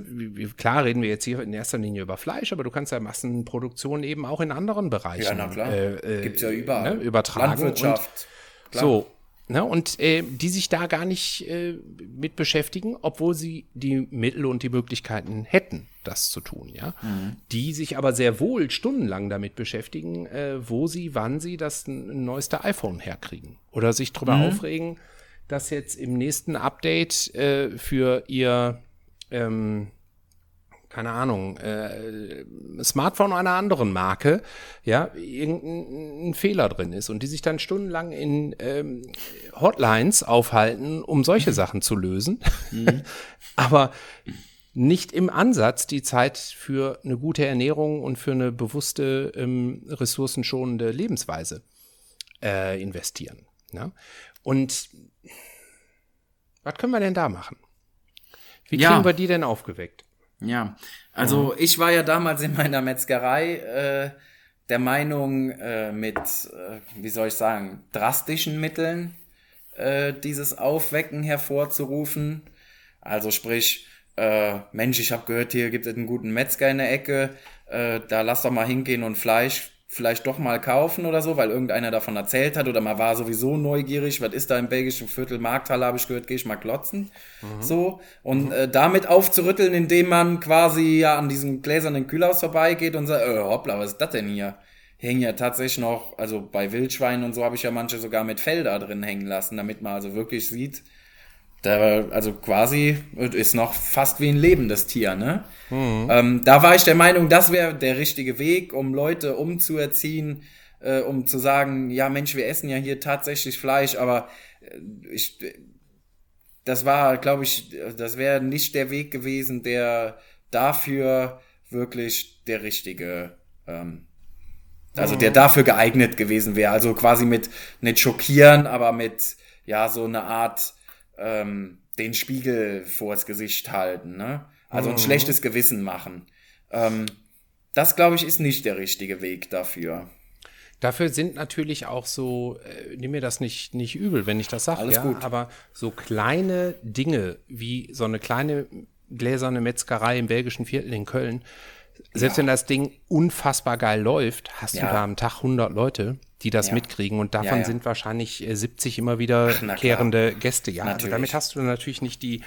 klar reden wir jetzt hier in erster Linie über Fleisch, aber du kannst ja Massenproduktion eben auch in anderen Bereichen ja, na klar. Äh, Gibt's ja überall. Ne, übertragen. Landwirtschaft. Und, so, ne, und äh, die sich da gar nicht äh, mit beschäftigen, obwohl sie die Mittel und die Möglichkeiten hätten, das zu tun, ja. Mhm. Die sich aber sehr wohl stundenlang damit beschäftigen, äh, wo sie, wann sie das neueste iPhone herkriegen. Oder sich drüber mhm. aufregen, dass jetzt im nächsten Update äh, für ihr, ähm, keine Ahnung, äh, Smartphone einer anderen Marke, ja, irgendein Fehler drin ist und die sich dann stundenlang in ähm, Hotlines aufhalten, um solche Sachen zu lösen. Mhm. Aber nicht im Ansatz die Zeit für eine gute Ernährung und für eine bewusste, ähm, ressourcenschonende Lebensweise äh, investieren. Ja? Und was können wir denn da machen? Wie kriegen ja. wir die denn aufgeweckt? Ja, also ich war ja damals in meiner Metzgerei äh, der Meinung, äh, mit, äh, wie soll ich sagen, drastischen Mitteln äh, dieses Aufwecken hervorzurufen. Also sprich, äh, Mensch, ich habe gehört, hier gibt es einen guten Metzger in der Ecke, äh, da lass doch mal hingehen und Fleisch vielleicht doch mal kaufen oder so, weil irgendeiner davon erzählt hat oder man war sowieso neugierig, was ist da im belgischen Viertel Markthalle, habe ich gehört, gehe ich mal klotzen. Mhm. So. Und mhm. äh, damit aufzurütteln, indem man quasi ja an diesem gläsernen Kühlhaus vorbeigeht und sagt, äh, hoppla, was ist das denn hier? Hängen ja tatsächlich noch, also bei Wildschweinen und so habe ich ja manche sogar mit Fell da drin hängen lassen, damit man also wirklich sieht, da, also quasi ist noch fast wie ein lebendes Tier, ne? Mhm. Ähm, da war ich der Meinung, das wäre der richtige Weg, um Leute umzuerziehen, äh, um zu sagen, ja Mensch, wir essen ja hier tatsächlich Fleisch, aber äh, ich, das war, glaube ich, das wäre nicht der Weg gewesen, der dafür wirklich der richtige, ähm, also der mhm. dafür geeignet gewesen wäre. Also quasi mit nicht schockieren, aber mit ja so eine Art ähm, den Spiegel vors Gesicht halten, ne? Also ein mhm. schlechtes Gewissen machen. Ähm, das, glaube ich, ist nicht der richtige Weg dafür. Dafür sind natürlich auch so, äh, nimm mir das nicht, nicht übel, wenn ich das sage, ja, gut. aber so kleine Dinge wie so eine kleine gläserne Metzgerei im belgischen Viertel in Köln, selbst ja. wenn das Ding unfassbar geil läuft, hast ja. du da am Tag 100 Leute, die das ja. mitkriegen. Und davon ja, sind wahrscheinlich 70 äh, immer wieder kehrende Gäste. Ja, also damit hast du natürlich nicht die,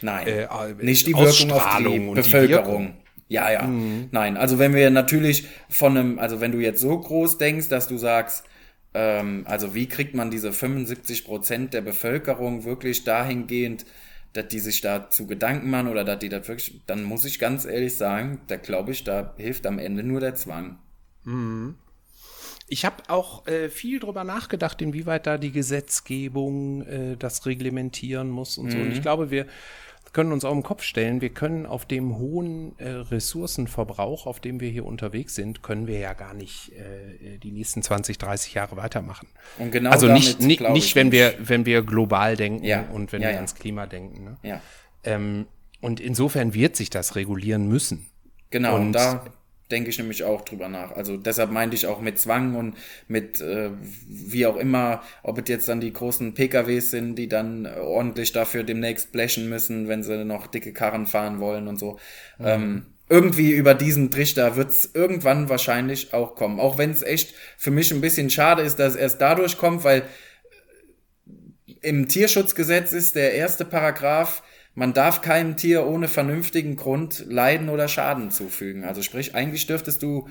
Nein, äh, nicht die Wirkung auf die Bevölkerung. Die ja, ja. Mhm. Nein, also wenn wir natürlich von einem, also wenn du jetzt so groß denkst, dass du sagst, ähm, also wie kriegt man diese 75 Prozent der Bevölkerung wirklich dahingehend, dass die sich dazu Gedanken machen oder dass die das wirklich, dann muss ich ganz ehrlich sagen, da glaube ich, da hilft am Ende nur der Zwang. Mhm. Ich habe auch äh, viel drüber nachgedacht, inwieweit da die Gesetzgebung äh, das reglementieren muss und mhm. so. Und ich mhm. glaube, wir können uns auch im Kopf stellen, wir können auf dem hohen äh, Ressourcenverbrauch, auf dem wir hier unterwegs sind, können wir ja gar nicht äh, die nächsten 20, 30 Jahre weitermachen. Und genau also nicht, nicht, nicht wenn wir, wenn wir global denken ja. und wenn ja, wir ja. ans Klima denken. Ne? Ja. Ähm, und insofern wird sich das regulieren müssen. Genau, und da denke ich nämlich auch drüber nach. Also deshalb meinte ich auch mit Zwang und mit äh, wie auch immer, ob es jetzt dann die großen PKWs sind, die dann ordentlich dafür demnächst blechen müssen, wenn sie noch dicke Karren fahren wollen und so. Mhm. Ähm, irgendwie über diesen Trichter wird es irgendwann wahrscheinlich auch kommen. Auch wenn es echt für mich ein bisschen schade ist, dass es erst dadurch kommt, weil im Tierschutzgesetz ist der erste Paragraph, man darf keinem Tier ohne vernünftigen Grund Leiden oder Schaden zufügen. Also sprich, eigentlich dürftest du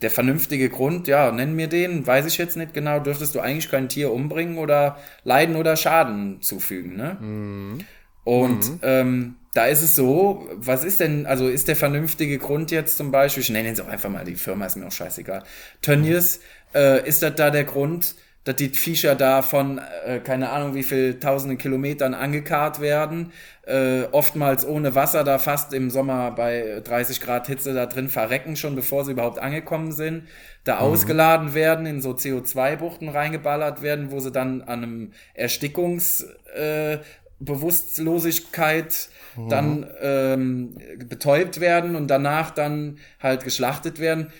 der vernünftige Grund, ja, nenn mir den, weiß ich jetzt nicht genau, dürftest du eigentlich kein Tier umbringen oder Leiden oder Schaden zufügen, ne? Mhm. Und mhm. Ähm, da ist es so, was ist denn, also ist der vernünftige Grund jetzt zum Beispiel, ich nenne jetzt auch einfach mal die Firma, ist mir auch scheißegal, Tönnies, mhm. äh, ist das da der Grund, dass die Viecher da von, äh, keine Ahnung, wie viel tausende Kilometern angekarrt werden, äh, oftmals ohne Wasser, da fast im Sommer bei 30 Grad Hitze da drin verrecken, schon bevor sie überhaupt angekommen sind, da mhm. ausgeladen werden, in so CO2-Buchten reingeballert werden, wo sie dann an einem Erstickungs, äh, Bewusstlosigkeit mhm. dann ähm, betäubt werden und danach dann halt geschlachtet werden.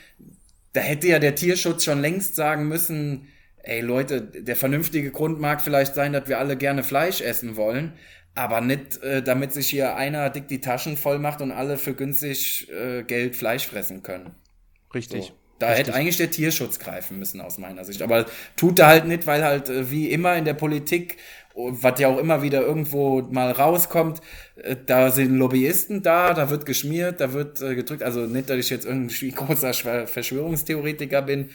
Da hätte ja der Tierschutz schon längst sagen müssen, ey Leute, der vernünftige Grund mag vielleicht sein, dass wir alle gerne Fleisch essen wollen, aber nicht, äh, damit sich hier einer dick die Taschen voll macht und alle für günstig äh, Geld Fleisch fressen können. Richtig. So. Da Richtig. hätte eigentlich der Tierschutz greifen müssen, aus meiner Sicht. Aber tut er halt nicht, weil halt äh, wie immer in der Politik, was ja auch immer wieder irgendwo mal rauskommt, äh, da sind Lobbyisten da, da wird geschmiert, da wird äh, gedrückt. Also nicht, dass ich jetzt irgendwie großer Verschwörungstheoretiker bin,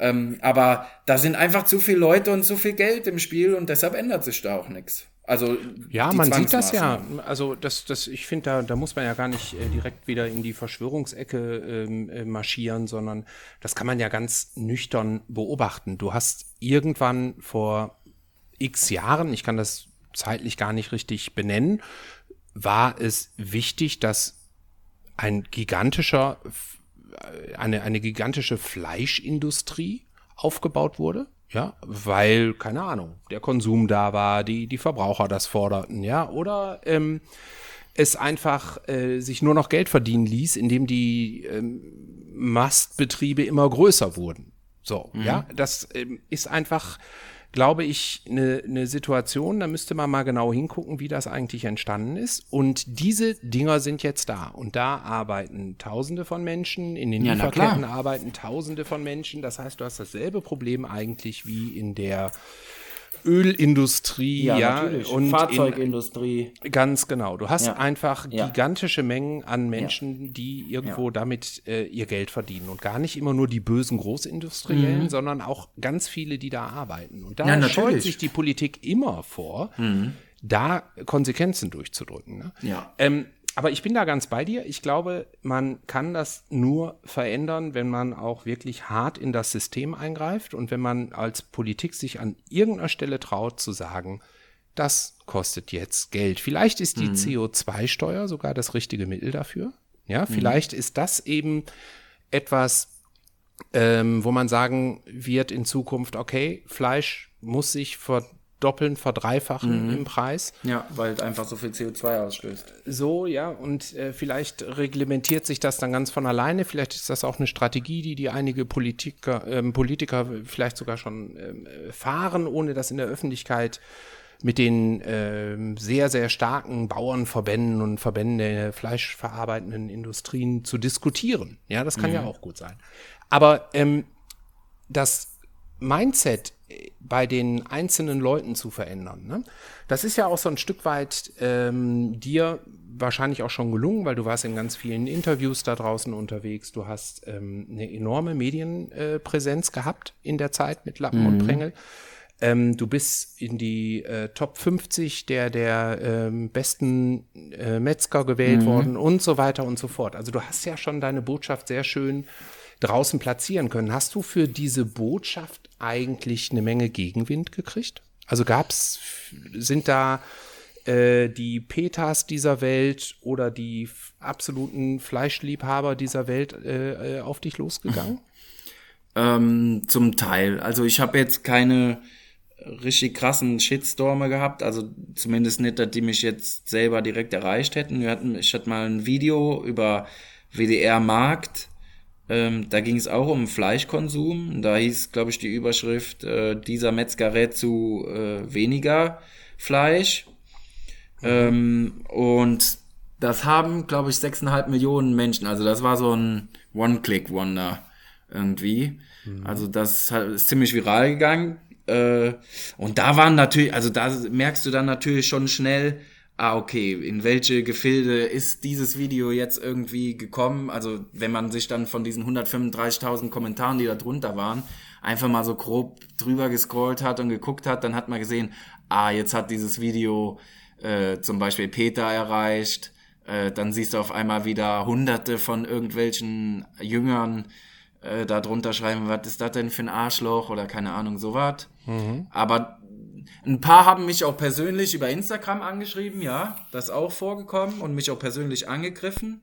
ähm, aber da sind einfach zu viele Leute und zu viel Geld im Spiel und deshalb ändert sich da auch nichts. Also ja, man sieht das ja. Also das, das, ich finde, da, da muss man ja gar nicht äh, direkt wieder in die Verschwörungsecke ähm, äh, marschieren, sondern das kann man ja ganz nüchtern beobachten. Du hast irgendwann vor X Jahren, ich kann das zeitlich gar nicht richtig benennen, war es wichtig, dass ein gigantischer eine, eine gigantische Fleischindustrie aufgebaut wurde. Ja, weil, keine Ahnung, der Konsum da war, die, die Verbraucher das forderten, ja, oder ähm, es einfach äh, sich nur noch Geld verdienen ließ, indem die ähm, Mastbetriebe immer größer wurden. So, mhm. ja, das ähm, ist einfach glaube ich, eine ne Situation, da müsste man mal genau hingucken, wie das eigentlich entstanden ist. Und diese Dinger sind jetzt da. Und da arbeiten Tausende von Menschen, in den Ja, Lieferketten arbeiten Tausende von Menschen. Das heißt, du hast dasselbe Problem eigentlich wie in der Ölindustrie, ja, und in, Fahrzeugindustrie. Ganz genau. Du hast Ja. einfach Ja. gigantische Mengen an Menschen, die irgendwo damit äh, ihr Geld verdienen. Und gar nicht immer nur die bösen Großindustriellen, sondern auch ganz viele, die da arbeiten. Und da Mhm. Ja, scheut sich die Politik immer vor, da Konsequenzen durchzudrücken. Ne? Ja. Ähm, aber ich bin da ganz bei dir. Ich glaube, man kann das nur verändern, wenn man auch wirklich hart in das System eingreift und wenn man als Politik sich an irgendeiner Stelle traut zu sagen, das kostet jetzt Geld. Vielleicht ist die CO2-Steuer sogar das richtige Mittel dafür. Ja, vielleicht ist das eben etwas, ähm, wo man sagen wird in Zukunft, okay, Fleisch muss sich verdoppeln, verdreifachen im Preis. Ja, weil es einfach so viel CO2 ausstößt. So, ja, und äh, vielleicht reglementiert sich das dann ganz von alleine. Vielleicht ist das auch eine Strategie, die die einige Politiker, ähm, Politiker vielleicht sogar schon äh, fahren, ohne das in der Öffentlichkeit mit den ähm, sehr, sehr starken Bauernverbänden und Verbänden der fleischverarbeitenden Industrien zu diskutieren. Ja, das kann ja auch gut sein. Aber ähm, das Mindset bei den einzelnen Leuten zu verändern. Ne? Das ist ja auch so ein Stück weit ähm, dir wahrscheinlich auch schon gelungen, weil du warst in ganz vielen Interviews da draußen unterwegs. Du hast ähm, eine enorme Medienpräsenz gehabt in der Zeit mit Lappen und Prängel. Ähm, du bist in die äh, Top 50 der, der ähm, besten äh, Metzger gewählt worden und so weiter und so fort. Also du hast ja schon deine Botschaft sehr schön draußen platzieren können. Hast du für diese Botschaft eigentlich eine Menge Gegenwind gekriegt? Also gab's, sind da äh, die Petas dieser Welt oder die absoluten Fleischliebhaber dieser Welt äh, äh, auf dich losgegangen? Ähm, zum Teil. Also ich habe jetzt keine richtig krassen Shitstorme gehabt, also zumindest nicht, dass die mich jetzt selber direkt erreicht hätten. Wir hatten, ich hatte mal ein Video über WDR Markt, ähm, da ging es auch um Fleischkonsum. Da hieß, glaube ich, die Überschrift, äh, dieser Metzger rät zu äh, weniger Fleisch. Ähm, und das haben, glaube ich, 6,5 Millionen Menschen. Also das war so ein One-Click-Wonder irgendwie. Also das ist ziemlich viral gegangen. Äh, und da waren natürlich, also da merkst du dann natürlich schon schnell, ah, okay, in welche Gefilde ist dieses Video jetzt irgendwie gekommen? Also wenn man sich dann von diesen 135.000 Kommentaren, die da drunter waren, einfach mal so grob drüber gescrollt hat und geguckt hat, dann hat man gesehen, ah, jetzt hat dieses Video äh, zum Beispiel Peter erreicht. Äh, dann siehst du auf einmal wieder hunderte von irgendwelchen Jüngern äh, da drunter schreiben, was ist das denn für ein Arschloch oder keine Ahnung, sowas. Aber ein paar haben mich auch persönlich über Instagram angeschrieben, ja, das ist auch vorgekommen und mich auch persönlich angegriffen.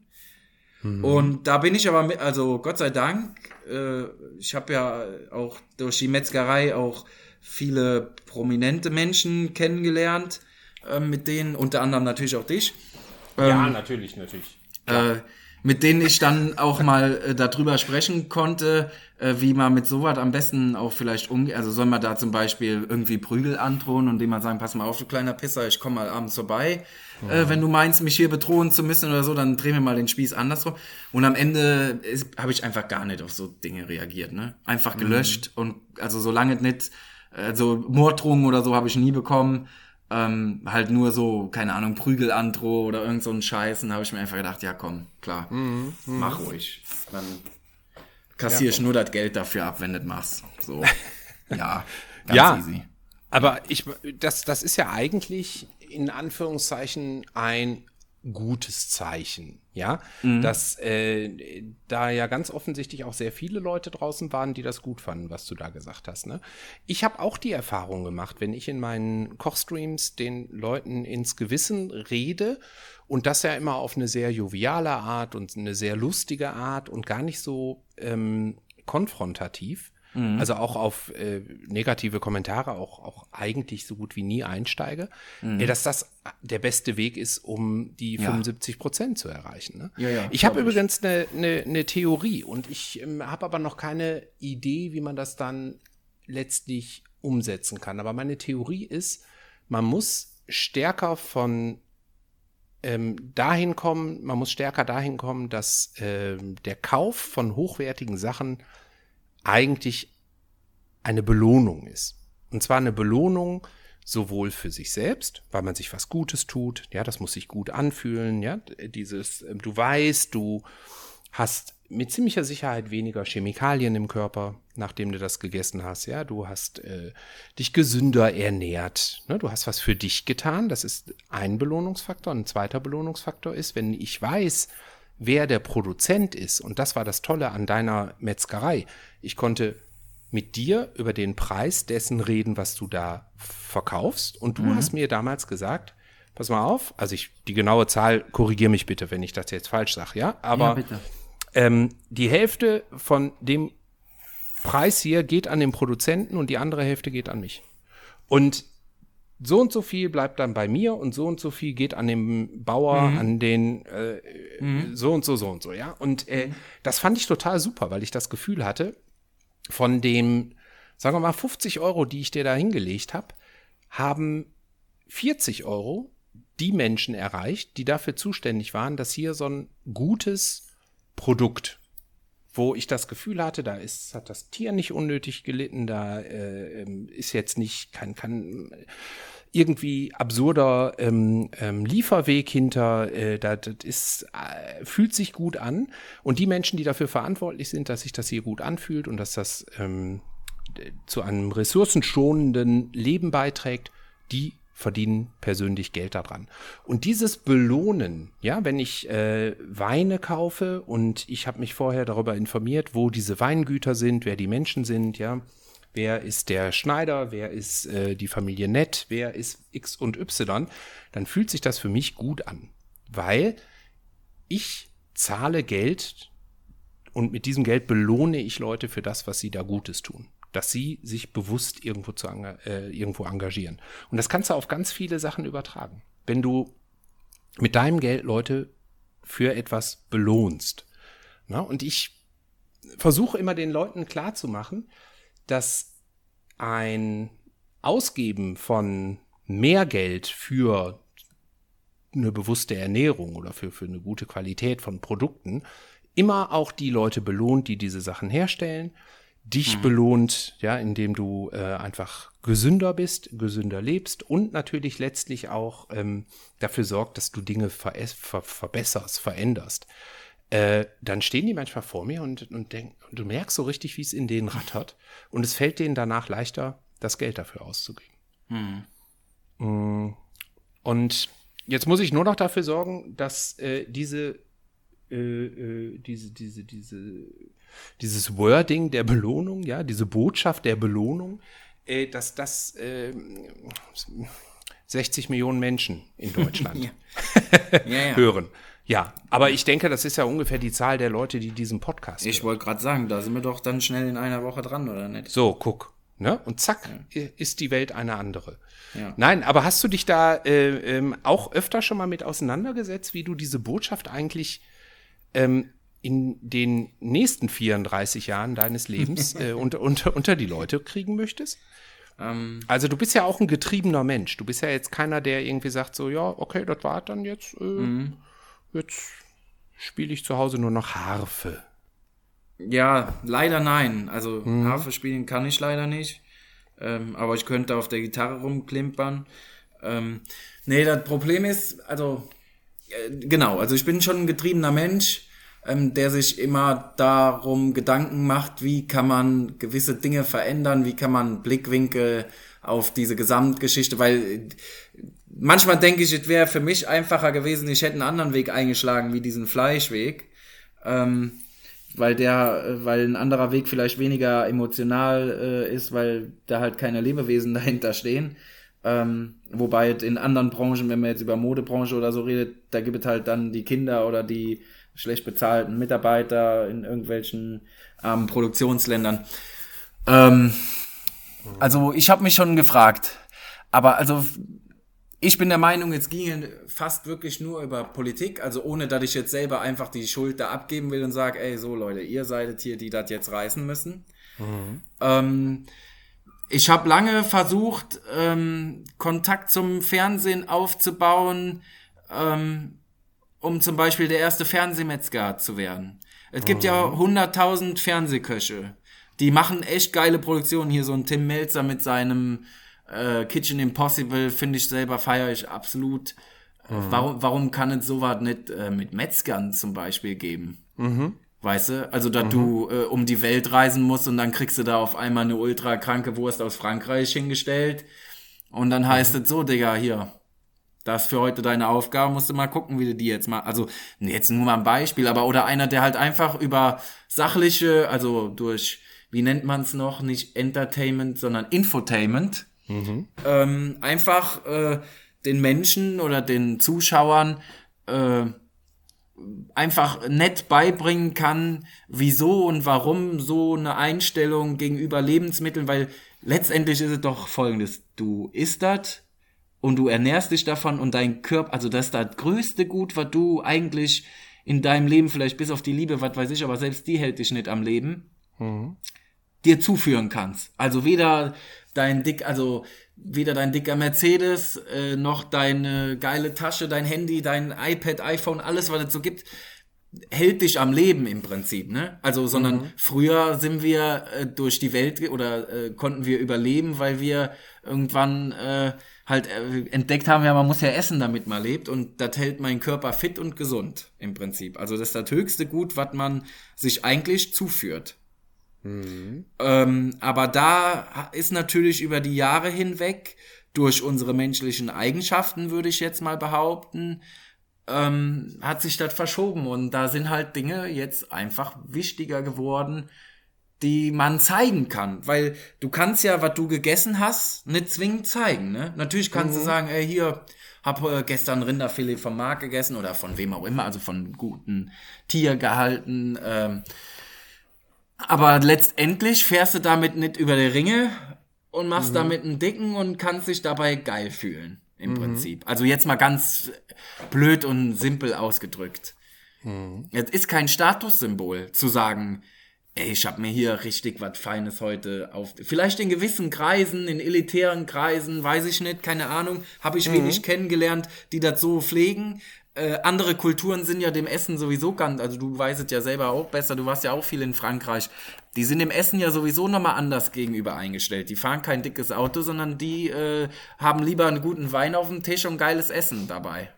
Und da bin ich aber, mit, also Gott sei Dank, äh, ich habe ja auch durch die Metzgerei auch viele prominente Menschen kennengelernt, äh, mit denen, unter anderem natürlich auch dich. ja, natürlich, natürlich. äh, mit denen ich dann auch mal äh, darüber sprechen konnte, äh, wie man mit sowas am besten auch vielleicht umgeht. Also soll man da zum Beispiel irgendwie Prügel androhen und dem mal sagen, pass mal auf, du kleiner Pisser, ich komm mal abends vorbei. Äh, wenn du meinst, mich hier bedrohen zu müssen oder so, dann dreh mir mal den Spieß andersrum. Und am Ende habe ich einfach gar nicht auf so Dinge reagiert. Ne? Einfach gelöscht und also solange nicht, also Morddrohungen oder so habe ich nie bekommen ähm, halt nur so, keine Ahnung, Prügelandroh oder irgend so ein Scheiß. Und da habe ich mir einfach gedacht, ja komm, klar, mach ruhig. Dann kassier ich nur das Geld dafür ab, wenn du das machst. So, ja, ganz Ja. easy. Aber ich, das, das ist ja eigentlich in Anführungszeichen ein gutes Zeichen, ja, dass äh, da ja ganz offensichtlich auch sehr viele Leute draußen waren, die das gut fanden, was du da gesagt hast. Ne? Ich habe auch die Erfahrung gemacht, wenn ich in meinen Kochstreams den Leuten ins Gewissen rede und das ja immer auf eine sehr joviale Art und eine sehr lustige Art und gar nicht so ähm, konfrontativ. Also auch auf äh, negative Kommentare auch, auch eigentlich so gut wie nie einsteige, äh, dass das der beste Weg ist, um die Ja. 75 Prozent zu erreichen. Ne? Ja, ja, ich habe übrigens eine ne, ne Theorie und ich ähm, habe aber noch keine Idee, wie man das dann letztlich umsetzen kann. Aber meine Theorie ist, man muss stärker von ähm, dahin kommen, man muss stärker dahin kommen, dass ähm, der Kauf von hochwertigen Sachen eigentlich eine Belohnung ist. Und zwar eine Belohnung sowohl für sich selbst, weil man sich was Gutes tut, ja, das muss sich gut anfühlen, ja, dieses, ähm, du weißt, du hast mit ziemlicher Sicherheit weniger Chemikalien im Körper, nachdem du das gegessen hast. Ja, du hast äh, dich gesünder ernährt. Ne? Du hast was für dich getan. Das ist ein Belohnungsfaktor. Ein zweiter Belohnungsfaktor ist, wenn ich weiß, wer der Produzent ist. Und das war das Tolle an deiner Metzgerei. Ich konnte mit dir über den Preis dessen reden, was du da verkaufst. Und du mhm. hast mir damals gesagt, pass mal auf, also ich die genaue Zahl, korrigiere mich bitte, wenn ich das jetzt falsch sage, ja, aber ja, ähm, die Hälfte von dem Preis hier geht an den Produzenten und die andere Hälfte geht an mich. Und so und so viel bleibt dann bei mir und so und so viel geht an den Bauer, mhm. an den äh, mhm. so und so, so und so, ja. Und äh, das fand ich total super, weil ich das Gefühl hatte, von dem, sagen wir mal, 50 Euro, die ich dir da hingelegt habe, haben 40 Euro die Menschen erreicht, die dafür zuständig waren, dass hier so ein gutes Produkt, wo ich das Gefühl hatte, da ist, hat das Tier nicht unnötig gelitten, da äh, ähm, ist jetzt nicht, kein, kann irgendwie absurder ähm, ähm, Lieferweg hinter, äh, das, das ist, äh, fühlt sich gut an. Und die Menschen, die dafür verantwortlich sind, dass sich das hier gut anfühlt und dass das ähm, zu einem ressourcenschonenden Leben beiträgt, die verdienen persönlich Geld daran. Und dieses Belohnen, ja, wenn ich äh, Weine kaufe und ich habe mich vorher darüber informiert, wo diese Weingüter sind, wer die Menschen sind, ja, wer ist der Schneider, wer ist äh, die Familie Nett, wer ist X und Y, dann fühlt sich das für mich gut an, weil ich zahle Geld und mit diesem Geld belohne ich Leute für das, was sie da Gutes tun dass sie sich bewusst irgendwo, zu, äh, irgendwo engagieren. Und das kannst du auf ganz viele Sachen übertragen. Wenn du mit deinem Geld Leute für etwas belohnst. Na, und ich versuche immer den Leuten klarzumachen, dass ein Ausgeben von mehr Geld für eine bewusste Ernährung oder für, für eine gute Qualität von Produkten immer auch die Leute belohnt, die diese Sachen herstellen, dich mhm. belohnt, ja, indem du äh, einfach gesünder bist, gesünder lebst und natürlich letztlich auch ähm, dafür sorgt, dass du Dinge ver ver verbesserst, veränderst. Äh, dann stehen die manchmal vor mir und, und, denk, du merkst so richtig, wie es in denen rattert. Und es fällt denen danach leichter, das Geld dafür auszugeben. Mhm. Mm. Und jetzt muss ich nur noch dafür sorgen, dass äh, diese, äh, äh diese, diese, diese dieses Wording der Belohnung, ja, diese Botschaft der Belohnung, äh, dass das äh, 60 Millionen Menschen in Deutschland ja. Ja, ja. hören. Ja, aber ich denke, das ist ja ungefähr die Zahl der Leute, die diesen Podcast Ich wollte gerade sagen, da sind wir doch dann schnell in einer Woche dran, oder nicht? So, guck. Ne? Und zack, ist die Welt eine andere. Nein, aber hast du dich da äh, ähm, auch öfter schon mal mit auseinandergesetzt, wie du diese Botschaft eigentlich ähm, in den nächsten 34 Jahren deines Lebens äh, unter, unter, unter die Leute kriegen möchtest? Ähm, also du bist ja auch ein getriebener Mensch. Du bist ja jetzt keiner, der irgendwie sagt so, ja, okay, das war dann jetzt. Äh, mhm. Jetzt spiele ich zu Hause nur noch Harfe. Ja, leider nein. Also mhm. Harfe spielen kann ich leider nicht. Ähm, aber ich könnte auf der Gitarre rumklimpern. Ähm, nee, das Problem ist, also äh, genau, also ich bin schon ein getriebener Mensch ähm, der sich immer darum Gedanken macht, wie kann man gewisse Dinge verändern, wie kann man Blickwinkel auf diese Gesamtgeschichte, weil äh, manchmal denke ich, es wäre für mich einfacher gewesen, ich hätte einen anderen Weg eingeschlagen wie diesen Fleischweg. Ähm, weil der, äh, weil ein anderer Weg vielleicht weniger emotional äh, ist, weil da halt keine Lebewesen dahinter stehen. Ähm, wobei in anderen Branchen, wenn man jetzt über Modebranche oder so redet, da gibt es halt dann die Kinder oder die schlecht bezahlten Mitarbeiter in irgendwelchen ähm, Produktionsländern. Ähm, also ich habe mich schon gefragt, aber also ich bin der Meinung, jetzt ginge fast wirklich nur über Politik, also ohne, dass ich jetzt selber einfach die Schuld da abgeben will und sage, ey, so Leute, ihr seid hier, die das jetzt reißen müssen. Mhm. Ähm, ich habe lange versucht, ähm, Kontakt zum Fernsehen aufzubauen, ähm, um zum Beispiel der erste Fernsehmetzger zu werden. Es gibt ja 100.000 Fernsehköche. Die machen echt geile Produktionen. Hier so ein Tim Melzer mit seinem äh, Kitchen Impossible, finde ich selber, feiere ich absolut. Äh, Warum, warum kann es sowas nicht äh, mit Metzgern zum Beispiel geben? Weißt du? Also, dass du äh, um die Welt reisen musst und dann kriegst du da auf einmal eine ultra kranke Wurst aus Frankreich hingestellt. Und dann heißt es so, Digga, hier, das ist für heute deine Aufgabe, musst du mal gucken, wie du die jetzt mal, also jetzt nur mal ein Beispiel, aber oder einer, der halt einfach über sachliche, also durch, wie nennt man es noch, nicht Entertainment, sondern Infotainment, ähm, einfach äh, den Menschen oder den Zuschauern äh, einfach nett beibringen kann, wieso und warum so eine Einstellung gegenüber Lebensmitteln, weil letztendlich ist es doch folgendes, du isst das und du ernährst dich davon und dein Körper, also das ist das größte Gut, was du eigentlich in deinem Leben, vielleicht bis auf die Liebe, was weiß ich, aber selbst die hält dich nicht am Leben, dir zuführen kannst. Also weder dein dick, also weder dein dicker Mercedes, äh, noch deine geile Tasche, dein Handy, dein iPad, iPhone, alles, was es so gibt, hält dich am Leben im Prinzip, ne? Also, sondern früher sind wir äh, durch die Welt oder äh, konnten wir überleben, weil wir irgendwann äh, halt äh, entdeckt haben, ja, man muss ja essen, damit man lebt und das hält meinen Körper fit und gesund im Prinzip. Also das ist das höchste Gut, was man sich eigentlich zuführt. Ähm, aber da ist natürlich über die Jahre hinweg durch unsere menschlichen Eigenschaften, würde ich jetzt mal behaupten, ähm, hat sich das verschoben. Und da sind halt Dinge jetzt einfach wichtiger geworden, die man zeigen kann, weil du kannst ja, was du gegessen hast, nicht zwingend zeigen, ne? Natürlich kannst du sagen, ey, hier, hab äh, gestern Rinderfilet vom Markt gegessen oder von wem auch immer, also von guten Tier gehalten, ähm, aber letztendlich fährst du damit nicht über die Ringe und machst damit einen dicken und kannst dich dabei geil fühlen, im Prinzip. Also jetzt mal ganz blöd und simpel ausgedrückt. Es ist kein Statussymbol zu sagen, ey, ich hab mir hier richtig was Feines heute auf. Vielleicht in gewissen Kreisen, in elitären Kreisen, weiß ich nicht, keine Ahnung, habe ich wenig kennengelernt, die das so pflegen. Äh, andere Kulturen sind ja dem Essen sowieso ganz, also du weißt es ja selber auch besser, du warst ja auch viel in Frankreich. Die sind dem Essen ja sowieso nochmal anders gegenüber eingestellt. Die fahren kein dickes Auto, sondern die äh, haben lieber einen guten Wein auf dem Tisch und geiles Essen dabei.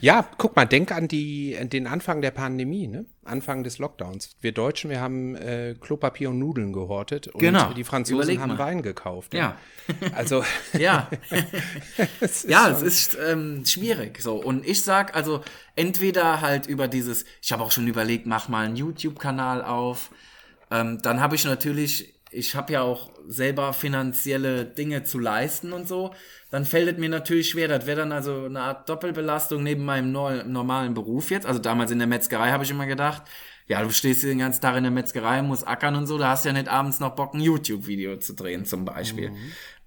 Ja, guck mal, denk an, die, den Anfang der Pandemie, ne? Anfang des Lockdowns. Wir Deutschen, wir haben äh, Klopapier und Nudeln gehortet und Genau. die Franzosen Überleg haben mal. Wein gekauft. Ja. Also, Ja. es ist Ja, es ist ähm, schwierig so. Und ich sag also, entweder halt über dieses, ich habe auch schon überlegt, mach mal einen YouTube-Kanal auf. Ähm, dann habe ich natürlich, ich habe ja auch selber finanzielle Dinge zu leisten und so. Dann fällt es mir natürlich schwer. Das wäre dann also eine Art Doppelbelastung neben meinem nor- normalen Beruf jetzt. Also damals in der Metzgerei habe ich immer gedacht, ja, du stehst hier den ganzen Tag in der Metzgerei, musst ackern und so, da hast du ja nicht abends noch Bock, ein YouTube-Video zu drehen zum Beispiel.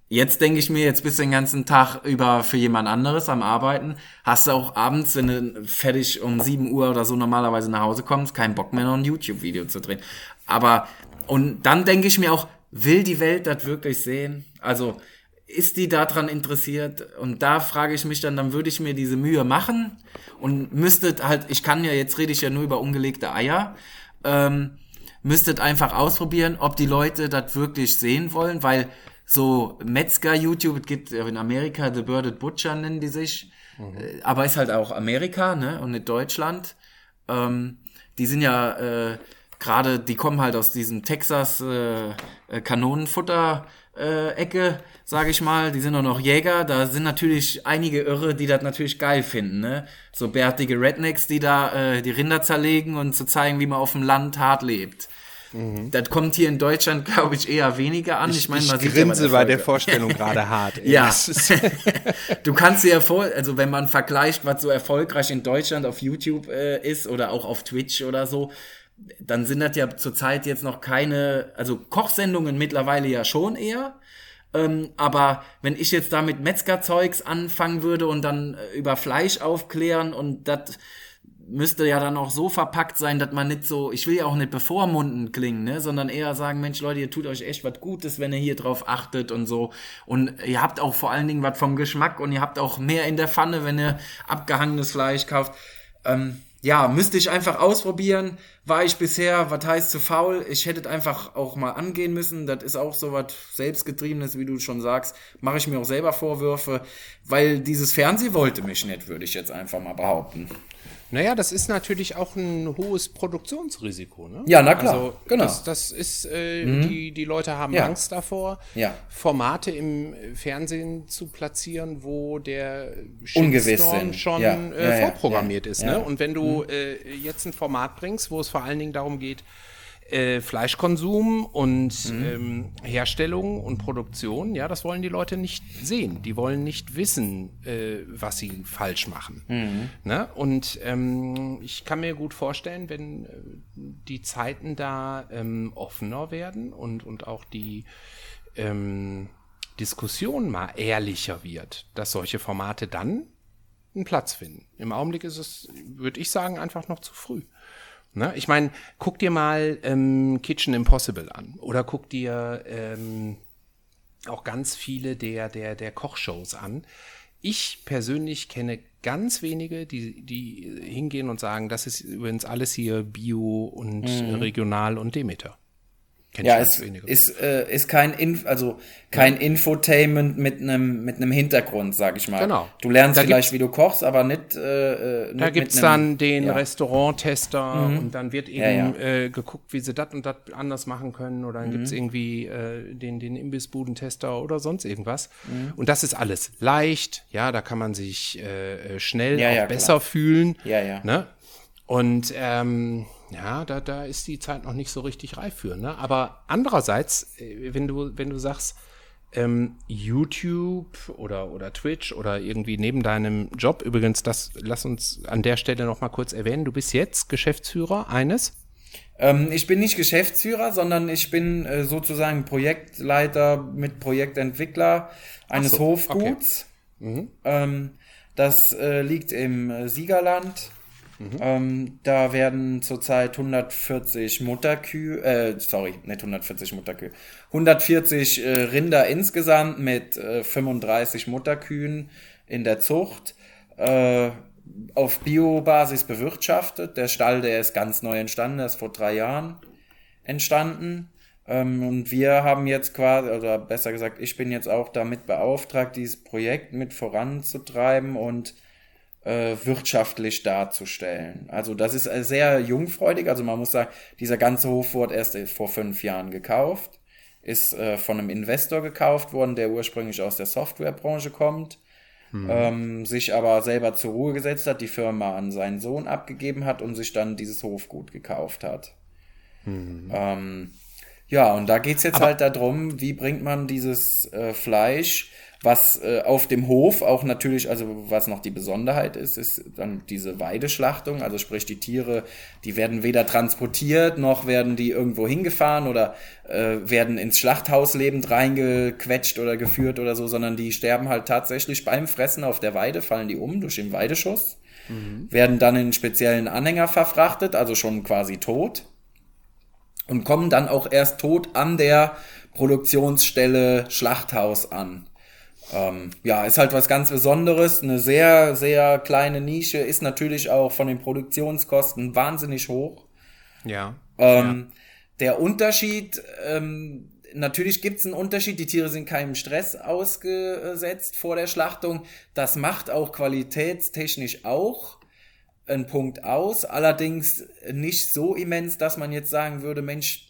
Jetzt denke ich mir, jetzt bist du den ganzen Tag über für jemand anderes am Arbeiten. Hast du auch abends, wenn du fertig um 7 Uhr oder so normalerweise nach Hause kommst, keinen Bock mehr, noch ein YouTube-Video zu drehen. Aber, und dann denke ich mir auch, will die Welt das wirklich sehen? Also, ist die daran interessiert? Und da frage ich mich dann, dann würde ich mir diese Mühe machen und müsste halt, ich kann ja, jetzt rede ich ja nur über ungelegte Eier, ähm, müsstet einfach ausprobieren, ob die Leute das wirklich sehen wollen, weil so Metzger-YouTube, es gibt in Amerika The Birded Butcher nennen die sich, äh, aber ist halt auch Amerika, ne, und nicht Deutschland. Ähm, die sind ja äh, gerade, die kommen halt aus diesem Texas äh, äh, Kanonenfutter äh, Ecke, sage ich mal. Die sind auch noch Jäger. Da sind natürlich einige Irre, die das natürlich geil finden, ne? So bärtige Rednecks, die da äh, die Rinder zerlegen und zu zeigen, wie man auf dem Land hart lebt. Das kommt hier in Deutschland, glaube ich, eher weniger an. Ich, meine, man sieht ja grinse bei bei der. Vorstellung gerade hart. ey. Ja. Du kannst dir ja vor, also wenn man vergleicht, was so erfolgreich in Deutschland auf YouTube äh, ist oder auch auf Twitch oder so, dann sind das ja zurzeit jetzt noch keine, also Kochsendungen mittlerweile ja schon eher. Ähm, aber wenn ich jetzt da mit Metzgerzeugs anfangen würde und dann äh, über Fleisch aufklären und das müsste ja dann auch so verpackt sein, dass man nicht so, ich will ja auch nicht bevormundend klingen, ne, sondern eher sagen, Mensch, Leute, ihr tut euch echt was Gutes, wenn ihr hier drauf achtet und so. Und ihr habt auch vor allen Dingen was vom Geschmack und ihr habt auch mehr in der Pfanne, wenn ihr abgehangenes Fleisch kauft. Ähm, ja, müsste ich einfach ausprobieren. War ich bisher, was heißt zu faul? Ich hätte einfach auch mal angehen müssen. Das ist auch so was Selbstgetriebenes, wie du schon sagst. Mache ich mir auch selber Vorwürfe, weil dieses Fernseh wollte mich nicht, würde ich jetzt einfach mal behaupten. Naja, das ist natürlich auch ein hohes Produktionsrisiko. Ne? Ja, na klar, Also, genau. Das, das ist, äh, die, die Leute haben Ja. Angst davor, Ja. Formate im Fernsehen zu platzieren, wo der Shitstorm schon Ja, äh, vorprogrammiert ist. Mhm. Ne? Und wenn du äh, jetzt ein Format bringst, wo es vor allen Dingen darum geht, äh, Fleischkonsum und Mhm. ähm, Herstellung und Produktion, ja, das wollen die Leute nicht sehen. Die wollen nicht wissen, äh, was sie falsch machen. Mhm. Ne? Und ähm, ich kann mir gut vorstellen, wenn äh, die Zeiten da ähm, offener werden und, und auch die ähm, Diskussion mal ehrlicher wird, dass solche Formate dann einen Platz finden. Im Augenblick ist es, würde ich sagen, einfach noch zu früh. Ne? Ich meine, guck dir mal ähm, Kitchen Impossible an oder guck dir ähm, auch ganz viele der, der, der Kochshows an. Ich persönlich kenne ganz wenige, die, die hingehen und sagen, das ist übrigens alles hier Bio und äh, regional und Demeter. Kenn Ja, es wenige. ist, äh, ist kein Inf also kein Infotainment mit einem mit einem Hintergrund, sag ich mal. Genau. Du lernst Da vielleicht, wie du kochst, aber nicht. Äh, äh, nicht Da gibt's einem- dann den ja. Mhm. Restauranttester und dann wird eben Ja, ja. Äh, geguckt, wie sie das und das anders machen können. Oder dann Mhm. gibt's irgendwie äh, den, den Imbissbudentester oder sonst irgendwas. Mhm. Und das ist alles leicht. Ja, da kann man sich äh, schnell Ja, auch ja, klar. besser fühlen. Ja, ja. Ne? Und ähm, ja, da, da ist die Zeit noch nicht so richtig reif für. Ne? Aber andererseits, äh, wenn du, wenn du sagst, ähm, YouTube oder, oder Twitch oder irgendwie neben deinem Job, übrigens, das lass uns an der Stelle noch mal kurz erwähnen, du bist jetzt Geschäftsführer eines. Ähm, ich bin nicht Geschäftsführer, sondern ich bin äh, sozusagen Projektleiter mit Projektentwickler eines so, Hofguts. Ähm, das äh, liegt im äh, Siegerland. Ähm, da werden zurzeit 140 Mutterkühe, äh, sorry, nicht 140 Mutterkühe, 140 äh, Rinder insgesamt mit äh, 35 Mutterkühen in der Zucht. Äh, auf Biobasis bewirtschaftet. Der Stall, der ist ganz neu entstanden, der ist vor drei Jahren entstanden. Ähm, und wir haben jetzt quasi, oder besser gesagt, ich bin jetzt auch damit beauftragt, dieses Projekt mit voranzutreiben und wirtschaftlich darzustellen. Also das ist äh, sehr jungfreudig. Also man muss sagen, dieser ganze Hof wurde erst äh, vor fünf Jahren gekauft, ist äh, von einem Investor gekauft worden, der ursprünglich aus der Softwarebranche kommt ähm, sich aber selber zur Ruhe gesetzt hat, die Firma an seinen Sohn abgegeben hat und sich dann dieses Hofgut gekauft hat. Ähm, ja, und da geht's jetzt halt darum, wie bringt man dieses äh, Fleisch, was äh, auf dem Hof auch natürlich, also was noch die Besonderheit ist, ist dann diese Weideschlachtung, also sprich die Tiere, die werden weder transportiert, noch werden die irgendwo hingefahren oder äh, werden ins Schlachthaus lebend reingequetscht oder geführt oder so, sondern die sterben halt tatsächlich beim Fressen auf der Weide, fallen die um durch den Weideschuss, werden dann in speziellen Anhänger verfrachtet, also schon quasi tot und kommen dann auch erst tot an der Produktionsstelle Schlachthaus an. Ähm, ja, ist halt was ganz Besonderes, eine sehr, sehr kleine Nische, ist natürlich auch von den Produktionskosten wahnsinnig hoch. Ja. Ähm, Der Unterschied, ähm, natürlich gibt es einen Unterschied, die Tiere sind keinem Stress ausgesetzt vor der Schlachtung. Das macht auch qualitätstechnisch auch einen Punkt aus, allerdings nicht so immens, dass man jetzt sagen würde, Mensch,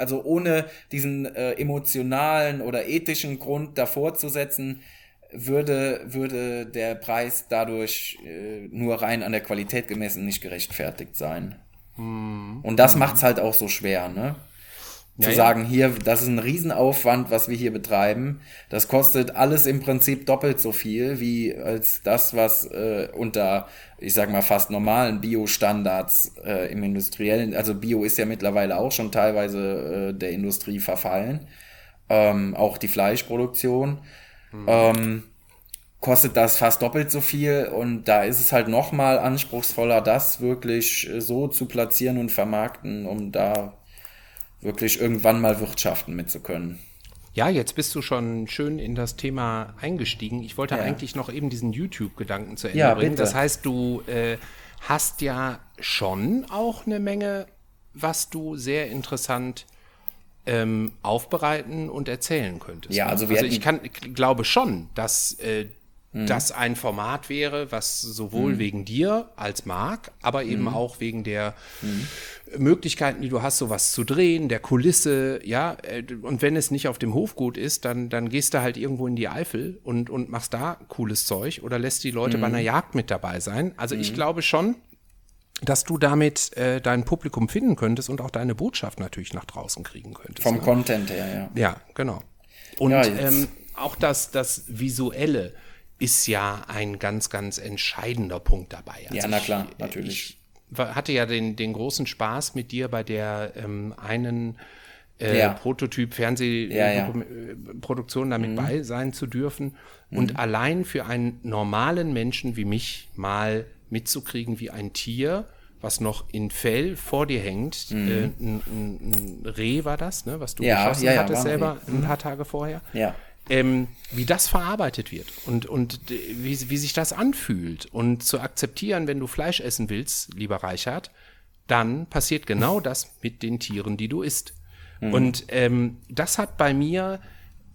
also ohne diesen äh, emotionalen oder ethischen Grund davor zu setzen, würde, würde der Preis dadurch äh, nur rein an der Qualität gemessen nicht gerechtfertigt sein. Und das macht's halt auch so schwer, ne? Zu Ja, ja. sagen, hier, das ist ein Riesenaufwand, was wir hier betreiben. Das kostet alles im Prinzip doppelt so viel, wie als das, was äh, unter, ich sag mal, fast normalen Bio-Standards äh, im industriellen, also Bio ist ja mittlerweile auch schon teilweise äh, der Industrie verfallen. Ähm, auch die Fleischproduktion. Ähm, kostet das fast doppelt so viel und da ist es halt nochmal anspruchsvoller, das wirklich so zu platzieren und vermarkten, um da wirklich irgendwann mal wirtschaften mit zu können. Ja, jetzt bist du schon schön in das Thema eingestiegen. Ich wollte ja. eigentlich noch eben diesen YouTube-Gedanken zu Ende ja, bringen. Bitte. Das heißt, du äh, hast ja schon auch eine Menge, was du sehr interessant ähm, aufbereiten und erzählen könntest. Ja, ne? also, wir also ich kann, glaube schon, dass äh, mhm. das ein Format wäre, was sowohl mhm. wegen dir als Mark, aber eben mhm. auch wegen der mhm. Möglichkeiten, die du hast, sowas zu drehen, der Kulisse, ja, äh, und wenn es nicht auf dem Hofgut ist, dann, dann gehst du halt irgendwo in die Eifel und, und machst da cooles Zeug oder lässt die Leute bei einer mhm. Jagd mit dabei sein. Also ich mhm. glaube schon, dass du damit äh, dein Publikum finden könntest und auch deine Botschaft natürlich nach draußen kriegen könntest. Vom ne? Content her, ja. Ja, genau. Und ja, ähm, auch das, das Visuelle ist ja ein ganz, ganz entscheidender Punkt dabei. Also ja, na klar, ich, natürlich. Ich hatte ja den, den großen Spaß mit dir bei der ähm, einen äh, ja. Prototyp Fernsehproduktion ja, ja. damit mhm. bei sein zu dürfen mhm. und allein für einen normalen Menschen wie mich mal mitzukriegen, wie ein Tier, was noch in Fell vor dir hängt, mhm. äh, ein, ein, ein, Reh war das, ne, was du ja, geschossen hattest selber ein paar Tage vorher. Ja ähm, wie das verarbeitet wird und, und wie, wie sich das anfühlt und zu akzeptieren, wenn du Fleisch essen willst, lieber Reichert, dann passiert genau das mit den Tieren, die du isst. Mhm. Und ähm, das hat bei mir,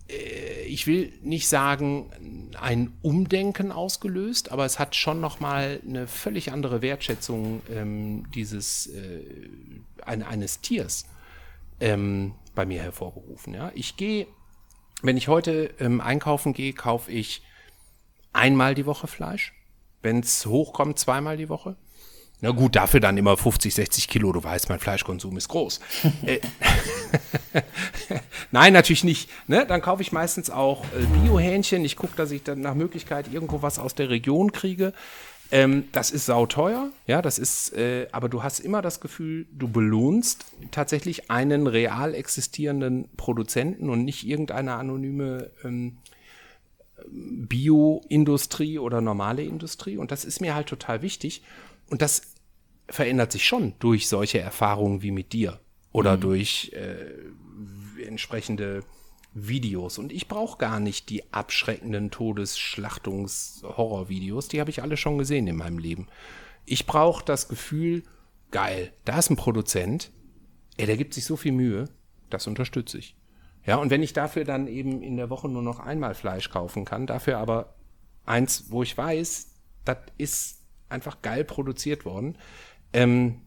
äh, ich will nicht sagen, ein Umdenken ausgelöst, aber es hat schon noch mal eine völlig andere Wertschätzung ähm, dieses äh, ein, eines Tiers ähm, bei mir hervorgerufen. Ja, ich gehe wenn ich heute ähm, einkaufen gehe, kaufe ich einmal die Woche Fleisch. Wenn es hochkommt, zweimal die Woche. Na gut, dafür dann immer 50, 60 Kilo. Du weißt, mein Fleischkonsum ist groß. Äh, Nein, natürlich nicht. Ne? Dann kaufe ich meistens auch äh, Biohähnchen. Ich gucke, dass ich dann nach Möglichkeit irgendwo was aus der Region kriege. Ähm, das ist sauteuer, ja, das ist, äh, aber du hast immer das Gefühl, du belohnst tatsächlich einen real existierenden Produzenten und nicht irgendeine anonyme ähm, Bioindustrie oder normale Industrie. Und das ist mir halt total wichtig. Und das verändert sich schon durch solche Erfahrungen wie mit dir oder mhm. durch äh, entsprechende Videos. Und ich brauche gar nicht die abschreckenden Todesschlachtungs-Horror-Videos. Die habe ich alle schon gesehen in meinem Leben. Ich brauche das Gefühl, geil, da ist ein Produzent, ey, der gibt sich so viel Mühe, das unterstütze ich. Ja, und wenn ich dafür dann eben in der Woche nur noch einmal Fleisch kaufen kann, dafür aber eins, wo ich weiß, das ist einfach geil produziert worden, ähm,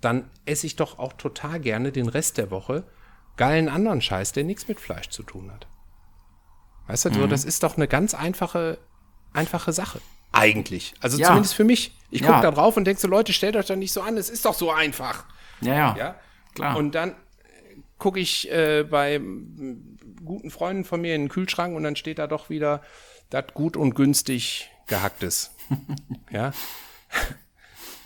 dann esse ich doch auch total gerne den Rest der Woche geilen anderen Scheiß, der nichts mit Fleisch zu tun hat. Weißt du, mhm. so, das ist doch eine ganz einfache, einfache Sache. Eigentlich. Also ja. zumindest für mich. Ich gucke ja. da drauf und denke so, Leute, stellt euch doch nicht so an, es ist doch so einfach. Ja, ja. ja? Klar. Und dann gucke ich äh, bei guten Freunden von mir in den Kühlschrank und dann steht da doch wieder das gut und günstig gehacktes. ja.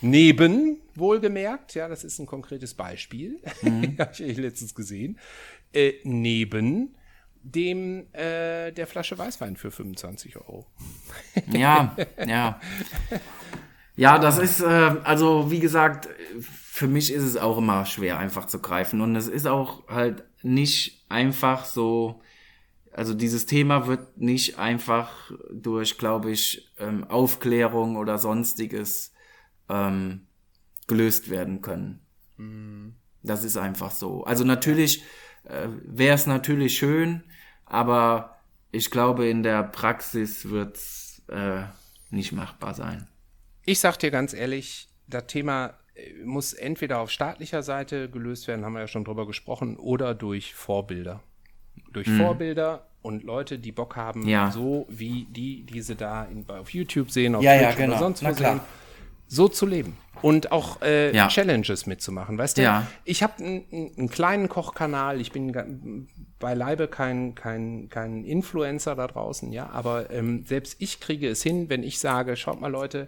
Neben, wohlgemerkt, ja, das ist ein konkretes Beispiel, mhm. habe ich letztens gesehen, äh, neben dem äh, der Flasche Weißwein für 25 Euro. ja, ja. Ja, das ist, äh, also wie gesagt, für mich ist es auch immer schwer einfach zu greifen. Und es ist auch halt nicht einfach so, also dieses Thema wird nicht einfach durch, glaube ich, ähm, Aufklärung oder sonstiges ähm, gelöst werden können. Mhm. Das ist einfach so. Also natürlich äh, wäre es natürlich schön, aber ich glaube, in der Praxis wird es äh, nicht machbar sein. Ich sag dir ganz ehrlich, das Thema äh, muss entweder auf staatlicher Seite gelöst werden, haben wir ja schon drüber gesprochen, oder durch Vorbilder. Durch mhm. Vorbilder und Leute, die Bock haben, ja. so wie die, die sie da in, auf YouTube sehen, auf ja, Twitch ja, genau. oder sonst wo sehen, so zu leben und auch äh, ja. Challenges mitzumachen. Weißt du, ja. ich habe einen kleinen Kochkanal, ich bin beileibe kein, kein, kein Influencer da draußen, ja, aber ähm, selbst ich kriege es hin, wenn ich sage, schaut mal Leute,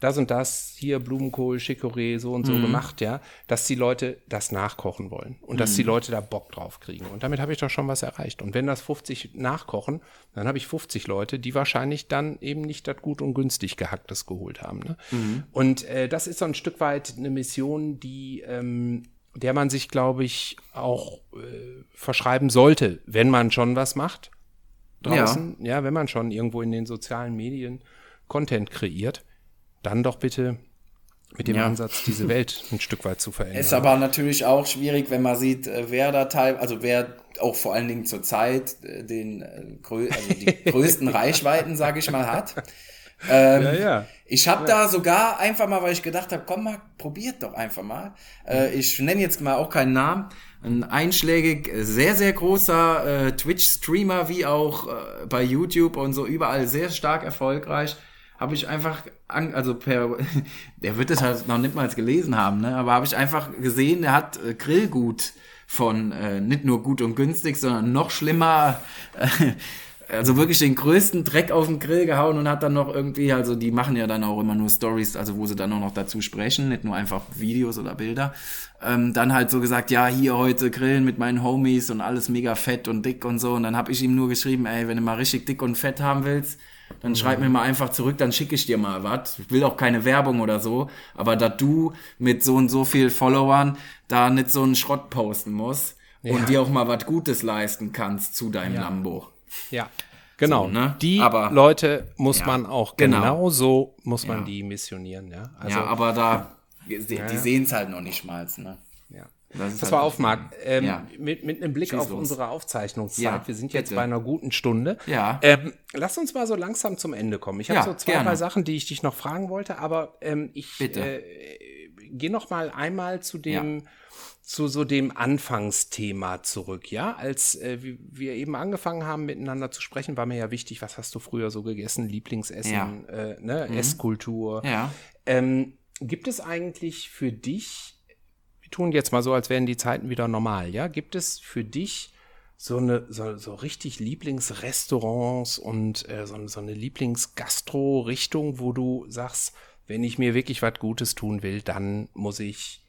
das und das, hier Blumenkohl, Chicorée, so und so gemacht, ja, dass die Leute das nachkochen wollen und dass die Leute da Bock drauf kriegen. Und damit habe ich doch schon was erreicht. Und wenn das 50 nachkochen, dann habe ich 50 Leute, die wahrscheinlich dann eben nicht das gut und günstig gehacktes geholt haben. Ne? Und äh, das ist so ein Stück weit eine Mission, die ähm, der man sich, glaube ich, auch äh, verschreiben sollte, wenn man schon was macht draußen. Ja. wenn man schon irgendwo in den sozialen Medien Content kreiert, dann doch bitte mit dem Ja. Ansatz, diese Welt ein Stück weit zu verändern. Ist aber natürlich auch schwierig, wenn man sieht, äh, wer da teil, also wer auch vor allen Dingen zur Zeit äh, den äh, also die größten Reichweiten, sage ich mal, hat. Ähm, ja, ja. Ich habe da sogar einfach mal, weil ich gedacht habe, komm mal, probiert doch einfach mal. Äh, ich nenne jetzt mal auch keinen Namen. Ein einschlägig, sehr, sehr großer äh, Twitch-Streamer, wie auch äh, bei YouTube und so überall sehr stark erfolgreich. Habe ich einfach, also per, der wird das halt noch nicht mal gelesen haben, ne? aber habe ich einfach gesehen, der hat äh, Grillgut von äh, nicht nur gut und günstig, sondern noch schlimmer äh, also wirklich den größten Dreck auf den Grill gehauen und hat dann noch irgendwie, also die machen ja dann auch immer nur Stories, also wo sie dann auch noch dazu sprechen, nicht nur einfach Videos oder Bilder. Ähm, dann halt so gesagt, ja, hier heute grillen mit meinen Homies und alles mega fett und dick und so. Und dann habe ich ihm nur geschrieben, ey, wenn du mal richtig dick und fett haben willst, dann schreib mir mal einfach zurück, dann schicke ich dir mal was. Ich will auch keine Werbung oder so, aber da du mit so und so viel Followern da nicht so einen Schrott posten musst und dir auch mal was Gutes leisten kannst zu deinem Lambo. Ja, genau. So, ne? Die Aber- Leute muss Ja, man auch genau. genau so muss man Ja. die missionieren, ja. Also ja, aber da, die, die ja. sehen es halt noch nicht mal, ne? Das Pass halt mal auf, Marc. Ähm, Ja. mit, mit einem Blick Schieß auf los. unsere Aufzeichnungszeit. Ja, Wir sind jetzt bitte. bei einer guten Stunde. Ja. Ähm, lass uns mal so langsam zum Ende kommen. Ich habe Ja, so zwei, gerne. drei Sachen, die ich dich noch fragen wollte, aber ähm, ich Bitte. äh, gehe noch mal einmal zu dem zu so dem Anfangsthema zurück, ja, als äh, wir eben angefangen haben miteinander zu sprechen, war mir ja wichtig, was hast du früher so gegessen, Lieblingsessen. Mhm. äh, ne, Esskultur. Ja. Ähm, gibt es eigentlich für dich, wir tun jetzt mal so, als wären die Zeiten wieder normal, ja? Gibt es für dich so eine so, so richtig Lieblingsrestaurants und äh, so, so eine Lieblingsgastro-Richtung, wo du sagst, wenn ich mir wirklich was Gutes tun will, dann muss ich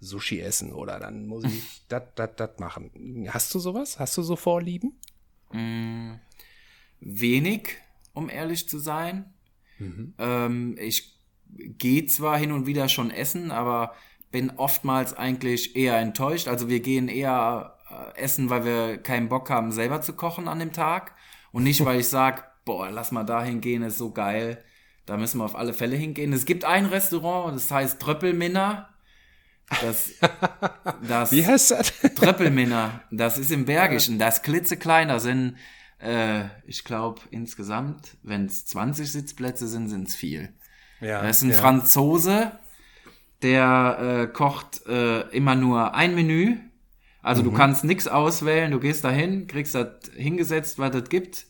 Sushi essen oder dann muss ich dat, dat, dat machen. Hast du sowas? Hast du so Vorlieben? Wenig, um ehrlich zu sein. Ähm, ich gehe zwar hin und wieder schon essen, aber bin oftmals eigentlich eher enttäuscht. Also wir gehen eher äh, essen, weil wir keinen Bock haben, selber zu kochen an dem Tag. Und nicht, weil ich sage, boah, lass mal da hingehen, ist so geil. Da müssen wir auf alle Fälle hingehen. Es gibt ein Restaurant, das heißt Tröppelminner. Das, das Wie heißt das? Tröppelminner, das ist im Bergischen, das klitzeklein, da sind, äh, ich glaube, insgesamt, wenn es 20 Sitzplätze sind, sind es viel. ja, Das ist ein ja. Franzose, der äh, kocht äh, immer nur ein Menü. Also Mhm. du kannst nichts auswählen, du gehst dahin, kriegst das hingesetzt, was das gibt.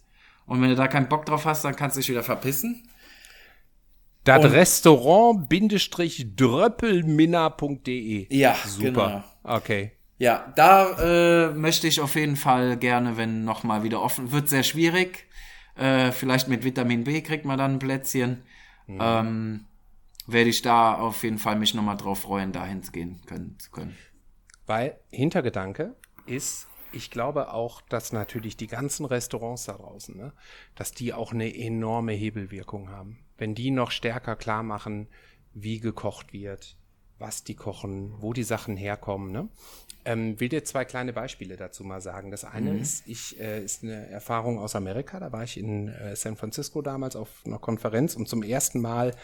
Und wenn du da keinen Bock drauf hast, dann kannst du dich wieder verpissen. Das Restaurant-dröppelminner.de. Ja, Super. genau. Okay. Ja, da äh, möchte ich auf jeden Fall gerne, wenn noch mal wieder offen wird, sehr schwierig. Äh, vielleicht mit Vitamin B kriegt man dann ein Plätzchen. Ähm, werde ich da auf jeden Fall mich noch mal drauf freuen, dahin gehen können, zu können. Weil Hintergedanke ist, ich glaube auch, dass natürlich die ganzen Restaurants da draußen, ne, dass die auch eine enorme Hebelwirkung haben. Wenn die noch stärker klar machen, wie gekocht wird, was die kochen, wo die Sachen herkommen. Ne? Ähm, will dir zwei kleine Beispiele dazu mal sagen. Das eine ist, ich, äh, ist eine Erfahrung aus Amerika. Da war ich in äh, San Francisco damals auf einer Konferenz und zum ersten Mal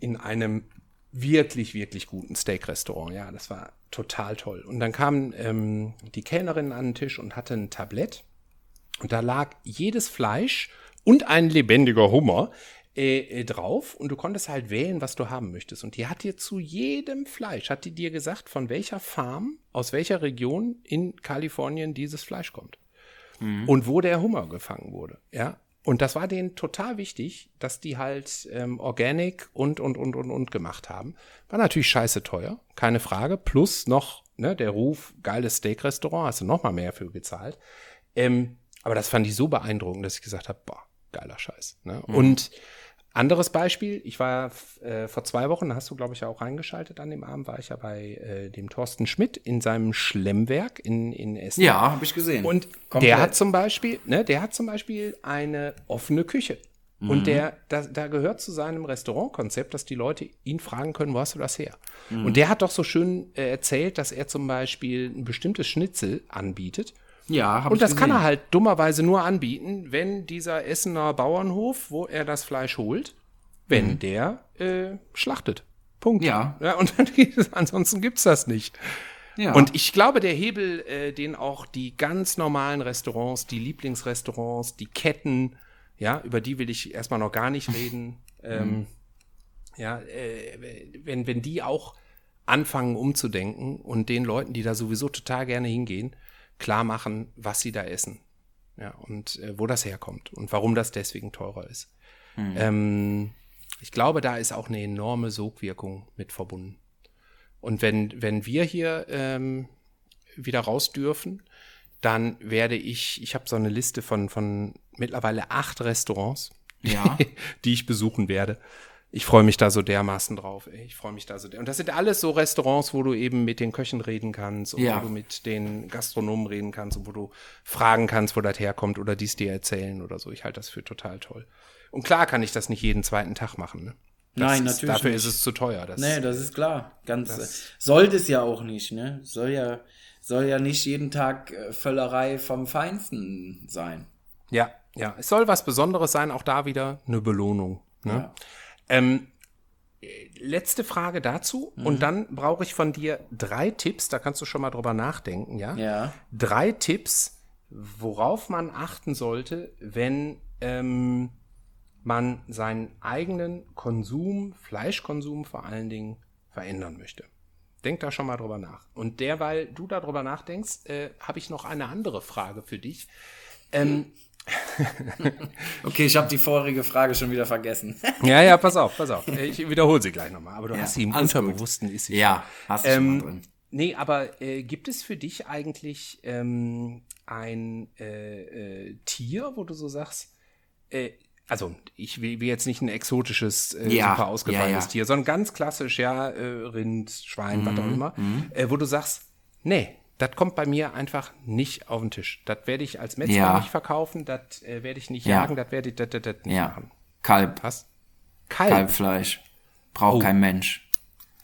in einem wirklich, wirklich guten Steak-Restaurant. Ja, das war total toll. Und dann kam ähm, die Kellnerin an den Tisch und hatte ein Tablett. Und da lag jedes Fleisch und ein lebendiger Hummer äh, äh, drauf. Und du konntest halt wählen, was du haben möchtest. Und die hat dir zu jedem Fleisch, hat die dir gesagt, von welcher Farm, aus welcher Region in Kalifornien dieses Fleisch kommt. Und wo der Hummer gefangen wurde. Ja. Und das war denen total wichtig, dass die halt ähm, Organic und, und, und, und, und gemacht haben. War natürlich scheiße teuer, keine Frage. Plus noch ne, der Ruf, geiles Steak-Restaurant, hast du noch mal mehr für gezahlt. Ähm, aber das fand ich so beeindruckend, dass ich gesagt habe, boah, geiler Scheiß. Ne? Und Anderes Beispiel, ich war äh, vor zwei Wochen, hast du, glaube ich, auch reingeschaltet an dem Abend, war ich ja bei äh, dem Thorsten Schmidt in seinem Schlemmwerk in, in Essen. Ja, habe ich gesehen. Und Komplett. der hat zum Beispiel, ne, der hat zum Beispiel eine offene Küche. Mhm. Und der, da, da gehört zu seinem Restaurantkonzept, dass die Leute ihn fragen können, wo hast du das her? Mhm. Und der hat doch so schön äh, erzählt, dass er zum Beispiel ein bestimmtes Schnitzel anbietet. Ja, habe Und das kann er halt dummerweise nur anbieten, wenn dieser Essener Bauernhof, wo er das Fleisch holt, wenn der äh, schlachtet. Punkt. Mhm. Ja. ja und dann, geht es- ansonsten gibt's das nicht. Ja. Und ich glaube, der Hebel, äh, den auch die ganz normalen Restaurants, die Lieblingsrestaurants, die Ketten, ja, über die will ich erstmal noch gar nicht reden, ähm, ja, äh, wenn, wenn die auch anfangen umzudenken und den Leuten, die da sowieso total gerne hingehen, klar machen, was sie da essen. Ja, und äh, wo das herkommt und warum das deswegen teurer ist. Ähm, ich glaube, da ist auch eine enorme Sogwirkung mit verbunden. Und wenn, wenn wir hier ähm, wieder raus dürfen, dann werde ich, ich habe so eine Liste von, von mittlerweile acht Restaurants, Ja. die ich besuchen werde. Ich freue mich da so dermaßen drauf. Ey. Ich freue mich da so. Und das sind alles so Restaurants, wo du eben mit den Köchen reden kannst und Ja. wo du mit den Gastronomen reden kannst und wo du fragen kannst, wo das herkommt oder dies dir erzählen oder so. Ich halte das für total toll. Und klar kann ich das nicht jeden zweiten Tag machen. Ne? Nein, ist, natürlich Dafür nicht. ist es zu teuer. Das, Nee, das ist klar. Ganz sollte es ja auch nicht, ne? Soll ja soll ja nicht jeden Tag äh, Völlerei vom Feinsten sein. Ja, ja. Es soll was Besonderes sein, auch da wieder eine Belohnung. Ne? Ja. Ähm, äh, letzte Frage dazu. Mhm. Und dann brauche ich von dir drei Tipps, da kannst du schon mal drüber nachdenken, ja? Ja. Drei Tipps, worauf man achten sollte, wenn ähm, man seinen eigenen Konsum, Fleischkonsum vor allen Dingen, verändern möchte. Denk da schon mal drüber nach. Und derweil du darüber nachdenkst, äh, habe ich noch eine andere Frage für dich. Ähm, Okay, ich habe die vorige Frage schon wieder vergessen. Ja, ja, pass auf, pass auf. Ich wiederhole sie gleich nochmal, aber du Ja, hast sie im gut. Unterbewussten. Ist sie ja, hast du schon mal ähm, drin. Nee, aber äh, gibt es für dich eigentlich ähm, ein äh, äh, Tier, wo du so sagst, äh, also ich will, will jetzt nicht ein exotisches, äh, Ja, super ausgefallenes ja. Tier, sondern ganz klassisch, ja, äh, Rind, Schwein, was Mhm, auch immer, äh, wo du sagst, nee, das kommt bei mir einfach nicht auf den Tisch. Das werde ich als Metzger Ja. nicht verkaufen, das äh, werde ich nicht Ja. jagen, das werde ich das, das, das nicht Ja. machen. Kalb, Was? Kalb. Kalbfleisch. Braucht Oh. kein Mensch.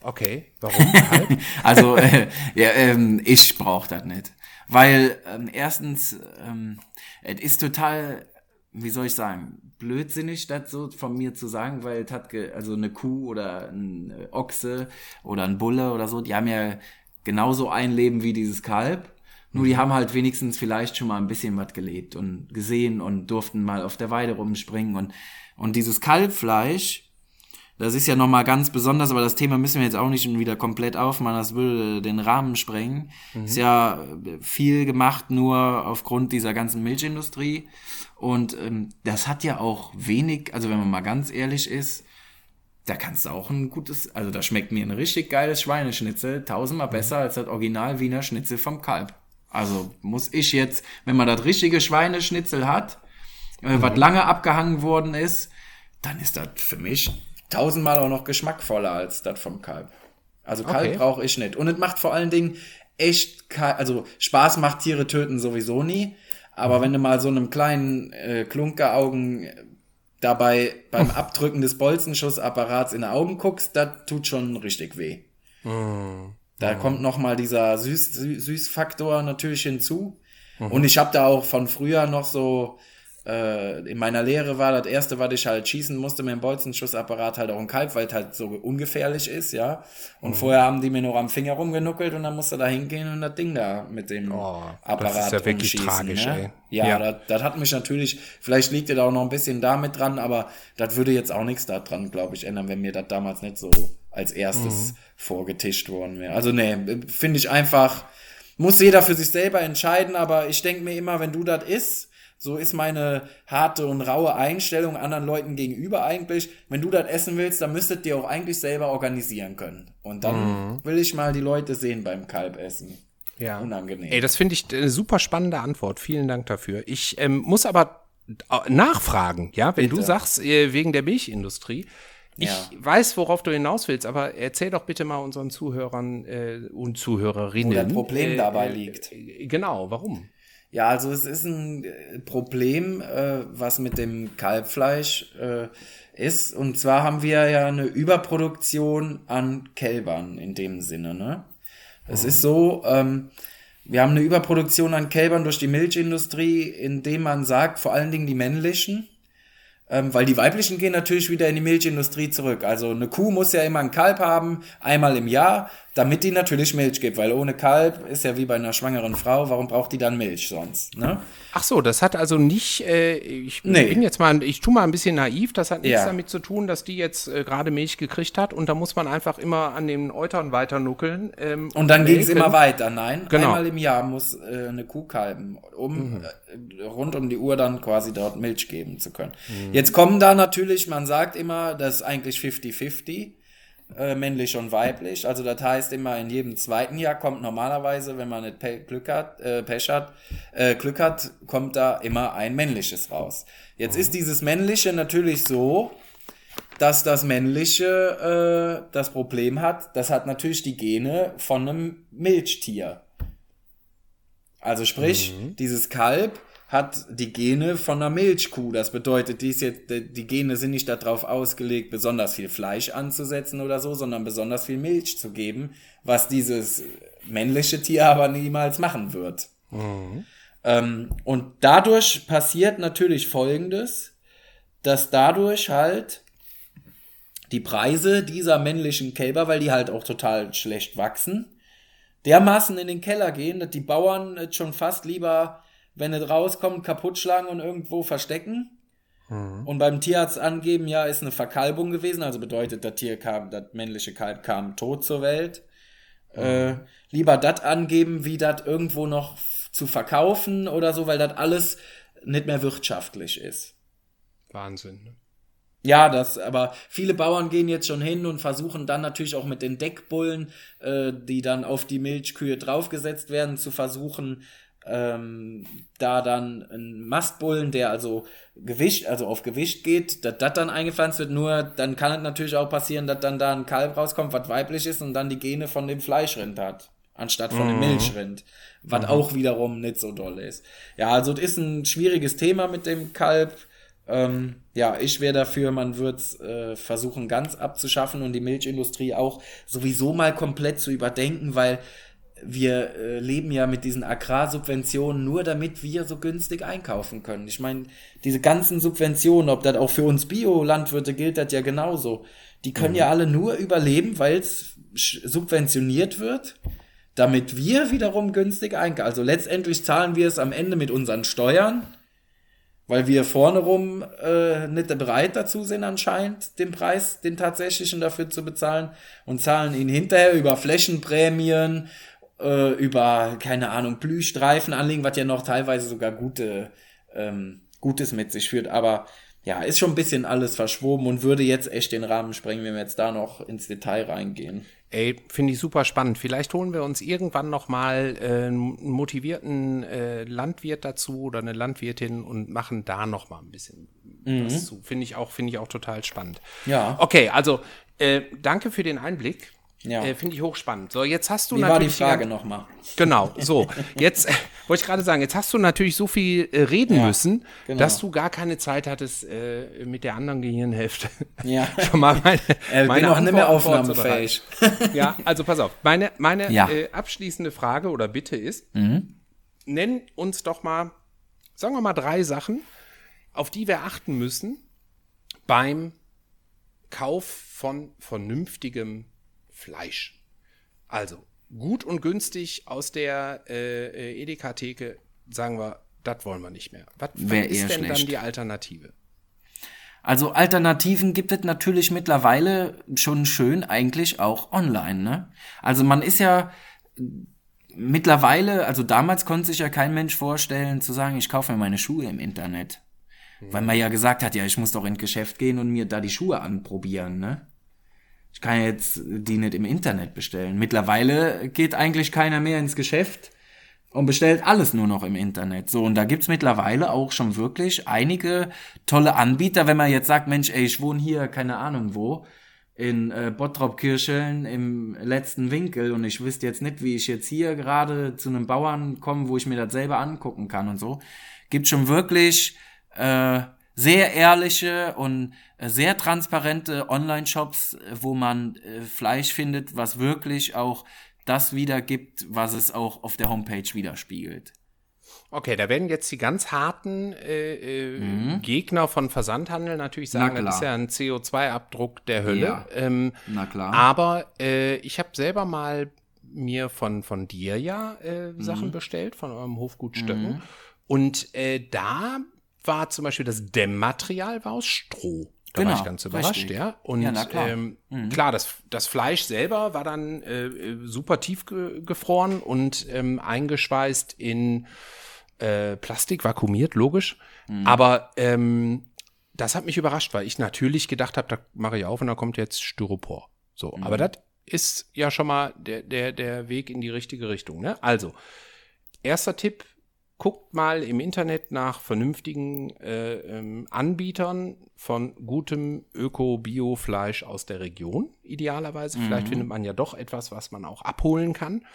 Okay, warum? Kalb? Also, äh, ja, ähm, ich brauche das nicht. Weil, ähm, erstens, ähm, es ist total, wie soll ich sagen, blödsinnig, das so von mir zu sagen, weil es hat, ge also eine Kuh oder ein Ochse oder ein Bulle oder so, die haben ja genauso ein Leben wie dieses Kalb. Nur die haben halt wenigstens vielleicht schon mal ein bisschen was gelebt und gesehen und durften mal auf der Weide rumspringen und, und dieses Kalbfleisch, das ist ja nochmal ganz besonders, aber das Thema müssen wir jetzt auch nicht schon wieder komplett aufmachen, das würde den Rahmen sprengen. Ist ja viel gemacht nur aufgrund dieser ganzen Milchindustrie. Und ähm, das hat ja auch wenig, also wenn man mal ganz ehrlich ist, da kannst du auch ein gutes, also da schmeckt mir ein richtig geiles Schweineschnitzel tausendmal besser als das Original Wiener Schnitzel vom Kalb. Also muss ich jetzt, wenn man das richtige Schweineschnitzel hat, äh, was lange abgehangen worden ist, dann ist das für mich tausendmal auch noch geschmackvoller als das vom Kalb. Also Kalb Okay. brauche ich nicht. Und es macht vor allen Dingen echt, also Spaß macht Tiere töten sowieso nie. Aber wenn du mal so einem kleinen äh, Klunkeraugen dabei beim Abdrücken des Bolzenschussapparats in die Augen guckst, das tut schon richtig weh. Da kommt noch mal dieser Süß, Sü- Süßfaktor natürlich hinzu. Und ich habe da auch von früher noch so, äh, in meiner Lehre war das erste, was ich halt schießen musste mit dem Bolzenschussapparat halt auch ein Kalb, weil es halt so ungefährlich ist, ja. Und vorher haben die mir nur am Finger rumgenuckelt und dann musste da hingehen und das Ding da mit dem Oh, Apparat das ist ja wirklich tragisch, ne? ey. Ja, Ja. Das, das hat mich natürlich, vielleicht liegt es auch noch ein bisschen damit dran, aber das würde jetzt auch nichts daran, glaube ich, ändern, wenn mir das damals nicht so als erstes vorgetischt worden wäre. Also nee, finde ich einfach, muss jeder für sich selber entscheiden, aber ich denke mir immer, wenn du das isst, so ist meine harte und raue Einstellung anderen Leuten gegenüber eigentlich. Wenn du das essen willst, dann müsstet ihr auch eigentlich selber organisieren können. Und dann will ich mal die Leute sehen beim Kalbessen. Ja. Unangenehm. Ey, das finde ich eine super spannende Antwort. Vielen Dank dafür. Ich ähm, muss aber äh, nachfragen, ja, wenn du sagst, äh, wegen der Milchindustrie. Ich Ja. weiß, worauf du hinaus willst, aber erzähl doch bitte mal unseren Zuhörern äh, und Zuhörerinnen. Wo das Problem äh, dabei äh, liegt. äh, Genau, warum? Ja, also es ist ein äh, Problem, äh, was mit dem Kalbfleisch äh, ist. Und zwar haben wir ja eine Überproduktion an Kälbern in dem Sinne. Ne? Es ist so, ähm, wir haben eine Überproduktion an Kälbern durch die Milchindustrie, indem man sagt, vor allen Dingen die männlichen, ähm, weil die weiblichen gehen natürlich wieder in die Milchindustrie zurück. Also eine Kuh muss ja immer ein Kalb haben, einmal im Jahr, damit die natürlich Milch gibt. Weil ohne Kalb ist ja wie bei einer schwangeren Frau, warum braucht die dann Milch sonst? Ne? Ach so, das hat also nicht, äh, ich Nee. bin jetzt mal, ich tu mal ein bisschen naiv, das hat nichts Ja. damit zu tun, dass die jetzt äh, gerade Milch gekriegt hat und da muss man einfach immer an den Eutern weiter nuckeln. Ähm, Und dann ging es immer weiter. Nein, Genau. einmal im Jahr muss äh, eine Kuh kalben, um äh, rund um die Uhr dann quasi dort Milch geben zu können. Jetzt kommen da natürlich, man sagt immer, das ist eigentlich 50-50. Äh, männlich und weiblich. Also das heißt immer, in jedem zweiten Jahr kommt normalerweise, wenn man nicht Pe Glück hat, äh, Pech hat, äh, Glück hat, kommt da immer ein männliches raus. Jetzt ist dieses männliche natürlich so, dass das männliche äh, das Problem hat, das hat natürlich die Gene von einem Milchtier. Also sprich, dieses Kalb hat die Gene von einer Milchkuh. Das bedeutet, die, ist jetzt, die Gene sind nicht darauf ausgelegt, besonders viel Fleisch anzusetzen oder so, sondern besonders viel Milch zu geben, was dieses männliche Tier aber niemals machen wird. Ähm, und dadurch passiert natürlich Folgendes, dass dadurch halt die Preise dieser männlichen Kälber, weil die halt auch total schlecht wachsen, dermaßen in den Keller gehen, dass die Bauern es schon fast lieber, wenn es rauskommt, kaputt schlagen und irgendwo verstecken. Und beim Tierarzt angeben, ja, ist eine Verkalbung gewesen, also bedeutet, das Tier kam, das männliche Kalb kam tot zur Welt. Äh, lieber das angeben, wie das irgendwo noch zu verkaufen oder so, weil das alles nicht mehr wirtschaftlich ist. Wahnsinn. Ne? Ja, das, aber viele Bauern gehen jetzt schon hin und versuchen dann natürlich auch mit den Deckbullen, äh, die dann auf die Milchkühe draufgesetzt werden, zu versuchen, ähm, da dann ein Mastbullen, der also Gewicht, also auf Gewicht geht, dass das dann eingepflanzt wird, nur dann kann es natürlich auch passieren, dass dann da ein Kalb rauskommt, was weiblich ist und dann die Gene von dem Fleischrind hat, anstatt von dem Milchrind, was auch wiederum nicht so doll ist. Ja, also das ist ein schwieriges Thema mit dem Kalb. Ähm, ja, ich wäre dafür, man wird äh, versuchen, ganz abzuschaffen und die Milchindustrie auch sowieso mal komplett zu überdenken, weil wir äh, leben ja mit diesen Agrarsubventionen nur, damit wir so günstig einkaufen können. Ich meine, diese ganzen Subventionen, ob das auch für uns Bio-Landwirte gilt, das ja genauso. Die können ja alle nur überleben, weil es subventioniert wird, damit wir wiederum günstig einkaufen. Also letztendlich zahlen wir es am Ende mit unseren Steuern weil wir vorne rum äh, nicht bereit dazu sind anscheinend, den Preis, den tatsächlichen dafür zu bezahlen und zahlen ihn hinterher über Flächenprämien, äh, über, keine Ahnung, Blühstreifen anlegen, was ja noch teilweise sogar gute, ähm, Gutes mit sich führt. Aber ja, ist schon ein bisschen alles verschwoben und würde jetzt echt den Rahmen sprengen, wenn wir jetzt da noch ins Detail reingehen. Ey, finde ich super spannend. Vielleicht holen wir uns irgendwann noch mal äh, einen motivierten äh, Landwirt dazu oder eine Landwirtin und machen da noch mal ein bisschen was zu. Finde ich auch, finde ich auch total spannend. Ja. Okay, also äh, danke für den Einblick. Ja. Äh, finde ich hochspannend. So, jetzt hast du Wie war die natürlich Frage nochmal? Genau, so. Jetzt äh, wollte ich gerade sagen, jetzt hast du natürlich so viel äh, reden Ja, müssen, genau. dass du gar keine Zeit hattest, äh, mit der anderen Gehirnhälfte Ja. schon mal meine, Äh, meine bin auch nicht mehr aufnahmefähig. Ja, also pass auf. Meine, meine Ja. Mhm. äh, abschließende Frage oder Bitte ist, nenn uns doch mal, sagen wir mal drei Sachen, auf die wir achten müssen beim Kauf von vernünftigem Fleisch. Also gut und günstig aus der äh, äh, Edeka-Theke, sagen wir, das wollen wir nicht mehr. Was, ist eher denn dann schlecht. die Alternative? Also Alternativen gibt es natürlich mittlerweile schon schön eigentlich auch online, ne? Also man ist ja mittlerweile, also damals konnte sich ja kein Mensch vorstellen zu sagen, ich kaufe mir meine Schuhe im Internet. Weil man ja gesagt hat, ja, ich muss doch ins Geschäft gehen und mir da die Schuhe anprobieren, ne? Ich kann jetzt die nicht im Internet bestellen. Mittlerweile geht eigentlich keiner mehr ins Geschäft, und bestellt alles nur noch im Internet. So, und da gibt's mittlerweile auch schon wirklich einige tolle Anbieter, wenn man jetzt sagt, Mensch, ey, ich wohne hier, keine Ahnung wo, in äh, Bottrop-Kircheln im letzten Winkel und ich wüsste jetzt nicht, wie ich jetzt hier gerade zu einem Bauern komme, wo ich mir das selber angucken kann und so. Gibt schon wirklich äh, sehr ehrliche und äh, sehr transparente Online-Shops, wo man äh, Fleisch findet, was wirklich auch das wiedergibt, was es auch auf der Homepage widerspiegelt. Okay, da werden jetzt die ganz harten äh, äh, mhm. Gegner von Versandhandel natürlich sagen, das ist ja ein CO2-Abdruck der Hölle. Ja. Ähm, Na klar. Aber äh, ich habe selber mal mir von, von dir ja äh, mhm. Sachen bestellt, von eurem Hofgut Stöcken. Mhm. Und da war zum Beispiel das Dämmmaterial war aus Stroh. Da genau, war ich ganz überrascht, richtig. ja. Und ja, klar, ähm, mhm. klar das, das Fleisch selber war dann äh, super tief ge gefroren und ähm, eingeschweißt in äh, Plastik, vakuumiert, logisch. Mhm. Aber ähm, das hat mich überrascht, weil ich natürlich gedacht habe, da mache ich auf und da kommt jetzt Styropor. So, mhm. aber das ist ja schon mal der, der, der Weg in die richtige Richtung. Ne? Also, erster Tipp, guckt mal im Internet nach vernünftigen äh, ähm, Anbietern von gutem Öko-Bio-Fleisch aus der Region, idealerweise. Mhm. Vielleicht findet man ja doch etwas, was man auch abholen kann.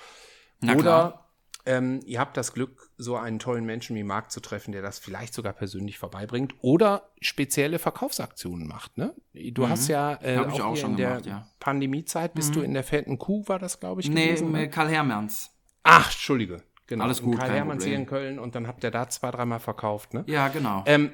Na Oder ähm, ihr habt das Glück, so einen tollen Menschen wie Marc zu treffen, der das vielleicht sogar persönlich vorbeibringt oder spezielle Verkaufsaktionen macht. Ne? Du mhm. hast ja äh, auch, auch in der ja. Pandemiezeit, bist mhm. du in der fetten Kuh, war das, glaube ich, nee, gewesen? Nee, ne? Karl Hermanns. Ach, Entschuldige. Genau. Alles gut. Karl Hermanns hier in Köln und dann habt ihr da zwei, dreimal verkauft, ne? Ja, genau. Ähm,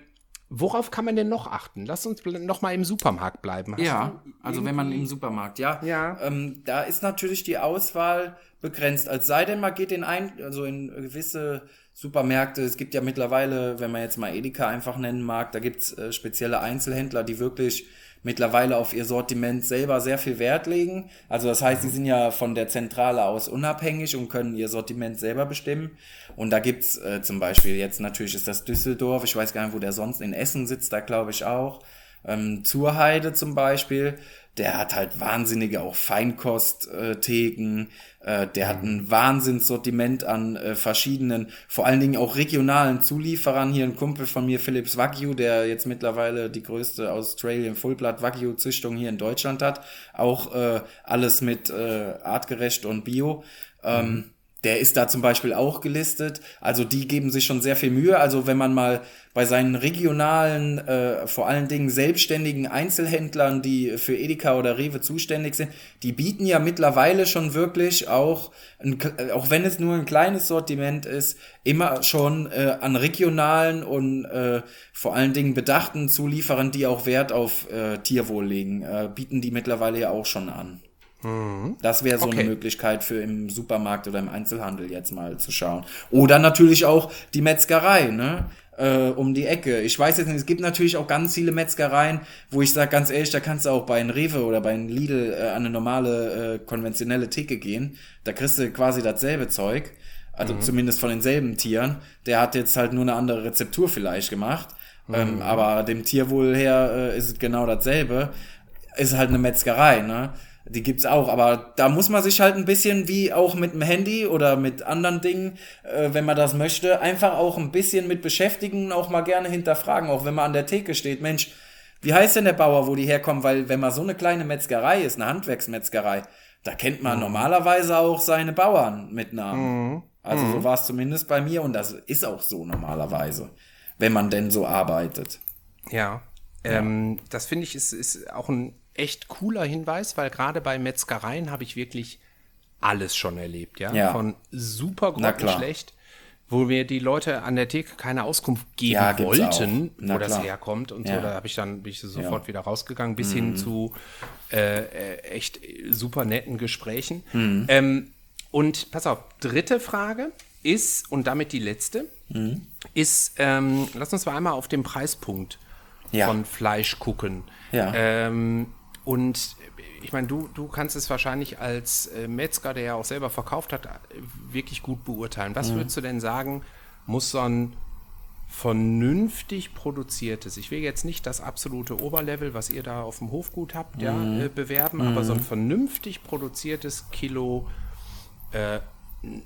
worauf kann man denn noch achten? Lass uns noch mal im Supermarkt bleiben. Hast ja, also wenn man im Supermarkt, ja. Ja. Ähm, da ist natürlich die Auswahl begrenzt. Als sei denn, man geht in ein, also in gewisse Supermärkte. Es gibt ja mittlerweile, wenn man jetzt mal Edeka einfach nennen mag, da gibt's äh, spezielle Einzelhändler, die wirklich mittlerweile auf ihr Sortiment selber sehr viel Wert legen. Also das heißt, sie sind ja von der Zentrale aus unabhängig und können ihr Sortiment selber bestimmen. Und da gibt's äh, zum Beispiel jetzt natürlich ist das Düsseldorf, ich weiß gar nicht, wo der sonst in Essen sitzt, da glaube ich auch. Ähm, Zurheide zum Beispiel, der hat halt wahnsinnige auch Feinkosttheken, äh, der hat ein Wahnsinnssortiment an äh, verschiedenen, vor allen Dingen auch regionalen Zulieferern. Hier ein Kumpel von mir, Philips Wagyu, der jetzt mittlerweile die größte Australian Fullblood Wagyu Züchtung hier in Deutschland hat. Auch äh, alles mit äh, artgerecht und Bio. Ähm, mhm. Der ist da zum Beispiel auch gelistet. Also die geben sich schon sehr viel Mühe. Also wenn man mal bei seinen regionalen, äh, vor allen Dingen selbstständigen Einzelhändlern, die für Edeka oder Rewe zuständig sind, die bieten ja mittlerweile schon wirklich auch, ein, auch wenn es nur ein kleines Sortiment ist, immer schon äh, an regionalen und äh, vor allen Dingen bedachten Zulieferern, die auch Wert auf äh, Tierwohl legen, äh, bieten die mittlerweile ja auch schon an. Mhm. Das wäre so okay. eine Möglichkeit für im Supermarkt oder im Einzelhandel jetzt mal zu schauen. Oder natürlich auch die Metzgerei, ne? Äh, um die Ecke. Ich weiß jetzt nicht, es gibt natürlich auch ganz viele Metzgereien, wo ich sage ganz ehrlich, da kannst du auch bei einem Rewe oder bei einem Lidl äh, an eine normale, äh, konventionelle Theke gehen. Da kriegst du quasi dasselbe Zeug. Also mhm. zumindest von denselben Tieren. Der hat jetzt halt nur eine andere Rezeptur vielleicht gemacht. Mhm. Ähm, aber dem Tierwohl her äh, ist es genau dasselbe. Ist halt eine Metzgerei, ne? Die gibt's auch, aber da muss man sich halt ein bisschen wie auch mit dem Handy oder mit anderen Dingen, äh, wenn man das möchte, einfach auch ein bisschen mit beschäftigen und auch mal gerne hinterfragen, auch wenn man an der Theke steht. Mensch, wie heißt denn der Bauer, wo die herkommen? Weil wenn man so eine kleine Metzgerei ist, eine Handwerksmetzgerei, da kennt man mhm. normalerweise auch seine Bauern mit Namen. Mhm. Also so mhm. war es zumindest bei mir und das ist auch so normalerweise, wenn man denn so arbeitet. Ja, ähm, das finde ich ist, ist auch ein echt cooler Hinweis, weil gerade bei Metzgereien habe ich wirklich alles schon erlebt, ja. ja. Von super schlecht, wo mir die Leute an der Theke keine Auskunft geben ja, wollten, wo klar. das herkommt und ja. so. Da habe ich dann bin ich sofort wieder rausgegangen, bis mhm. hin zu äh, äh, echt super netten Gesprächen. Mhm. Ähm, und pass auf, dritte Frage ist, und damit die letzte, mhm. ist, ähm, lass uns mal einmal auf den Preispunkt von Fleisch gucken. Ja. Ähm, und ich meine, du, du kannst es wahrscheinlich als äh, Metzger, der ja auch selber verkauft hat, wirklich gut beurteilen. Was mhm. würdest du denn sagen, muss so ein vernünftig produziertes, ich will jetzt nicht das absolute Oberlevel, was ihr da auf dem Hofgut habt, ja, mhm. äh, bewerben, mhm. aber so ein vernünftig produziertes Kilo äh,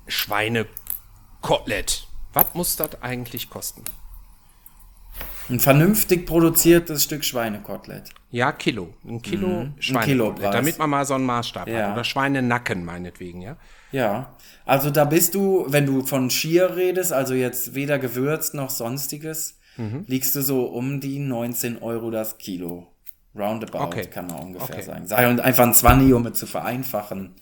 Schweinefleisch Kotelett. Was muss das eigentlich kosten? Ein vernünftig produziertes Stück Schweinekotelett. Ja, Kilo. Ein Kilo Mhm. Ein Schweinekotelett. Damit man mal so einen Maßstab Ja. hat. Oder Schweinenacken meinetwegen, ja. Ja, also da bist du, wenn du von Schier redest, also jetzt weder gewürzt noch sonstiges, Mhm. liegst du so um die 19 Euro das Kilo. Roundabout Okay. kann man ungefähr Okay. sagen. Sei und einfach ein 20, um es zu vereinfachen.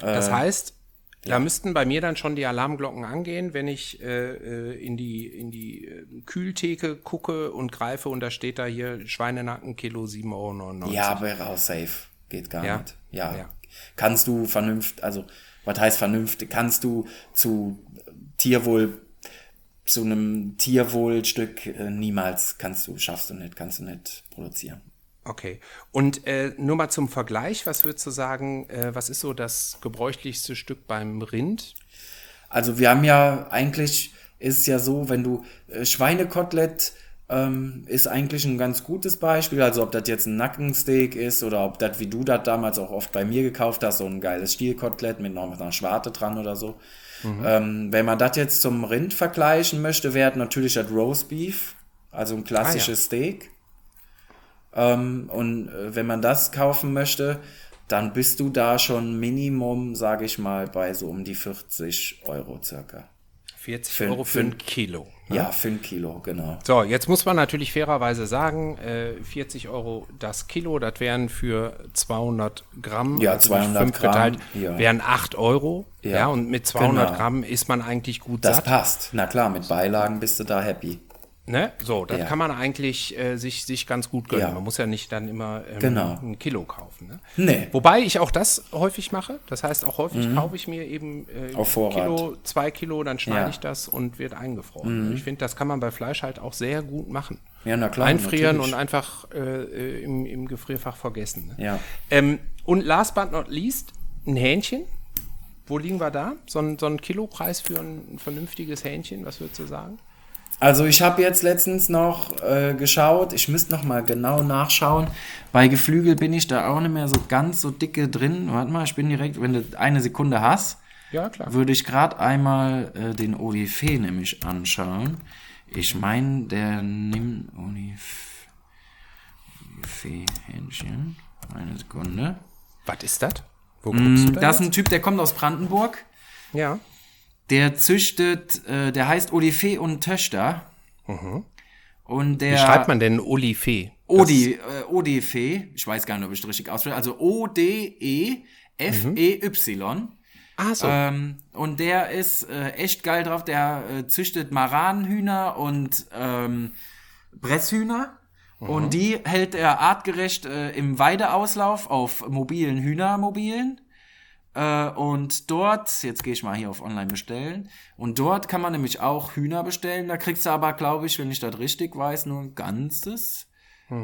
Das Äh, heißt, da müssten bei mir dann schon die Alarmglocken angehen, wenn ich äh, äh, in die, in die äh, Kühltheke gucke und greife und da steht da hier Schweinenacken Kilo 7,99 Euro. Ja, wäre auch safe. Geht gar Ja. nicht. Ja. Ja. Kannst du vernünftig, also, was heißt vernünftig? Kannst du zu Tierwohl, zu einem Tierwohlstück äh, niemals, kannst du, schaffst du nicht, kannst du nicht produzieren. Okay. Und äh, nur mal zum Vergleich, was würdest du sagen, äh, was ist so das gebräuchlichste Stück beim Rind? Also wir haben ja eigentlich ist es ja so, wenn du äh, Schweinekotelett ähm, ist eigentlich ein ganz gutes Beispiel. Also ob das jetzt ein Nackensteak ist oder ob das, wie du das damals auch oft bei mir gekauft hast, so ein geiles Stielkotelett mit noch mit einer Schwarte dran oder so. Ähm, wenn man das jetzt zum Rind vergleichen möchte, wäre natürlich das Roast Beef, also ein klassisches Steak. Ähm, und äh, wenn man das kaufen möchte, dann bist du da schon Minimum, sage ich mal, bei so um die 40 Euro circa. 40 Für- Euro für ein Kilo. ne? Ja, für ein Kilo, genau. So, jetzt muss man natürlich fairerweise sagen, äh, 40 Euro das Kilo, das wären für 200 Gramm, Ja, also durch 200 fünf Gramm, geteilt, ja. wären 8 Euro. Ja, Ja, und mit 200 genau. Gramm ist man eigentlich gut Das satt. passt. Na klar, mit Beilagen bist du da happy. Ne? So, das Ja. kann man eigentlich äh, sich, sich ganz gut gönnen. Ja. Man muss ja nicht dann immer ähm, Genau. ein Kilo kaufen. Ne? Nee. Wobei ich auch das häufig mache. Das heißt, auch häufig kaufe ich mir eben äh, Mhm. Auf Vorrat. Kilo, zwei Kilo, dann schneide Ja. Mhm. ich das und wird eingefroren. Ich finde, das kann man bei Fleisch halt auch sehr gut machen. Ja, na klar, Einfrieren natürlich. und einfach äh, äh, im, im Gefrierfach vergessen. Ne? Ja. Ähm, und last but not least, ein Hähnchen. Wo liegen wir da? So ein, so ein Kilopreis für ein vernünftiges Hähnchen, was würdest du sagen? Also ich habe jetzt letztens noch äh, geschaut, ich müsste noch mal genau nachschauen. Bei Geflügel bin ich da auch nicht mehr so ganz so dicke drin. Warte mal, ich bin direkt, wenn du eine Sekunde hast, Ja, würde ich gerade einmal äh, den Olifé nämlich anschauen. Ich meine, der nimmt Olif Olifé Hähnchen. Eine Sekunde. Was ist das? Wo guckst du da? Mm, Das ist ein Typ, der kommt aus Brandenburg. ja. Der züchtet, äh, der heißt Olifé und Töchter. Und der Wie schreibt man denn Olifee? Odi, äh, Odifee, ich weiß gar nicht, ob ich das richtig ausspreche, also O-D-E-F-E-Y. Ah, so. Ähm, und der ist äh, echt geil drauf, der äh, züchtet Maranhühner und ähm, Bresshühner. Und die hält er artgerecht äh, im Weideauslauf auf mobilen Hühnermobilen. Äh, und dort, jetzt gehe ich mal hier auf Online bestellen. Und dort kann man nämlich auch Hühner bestellen. Da kriegst du aber, glaube ich, wenn ich das richtig weiß, nur ein ganzes.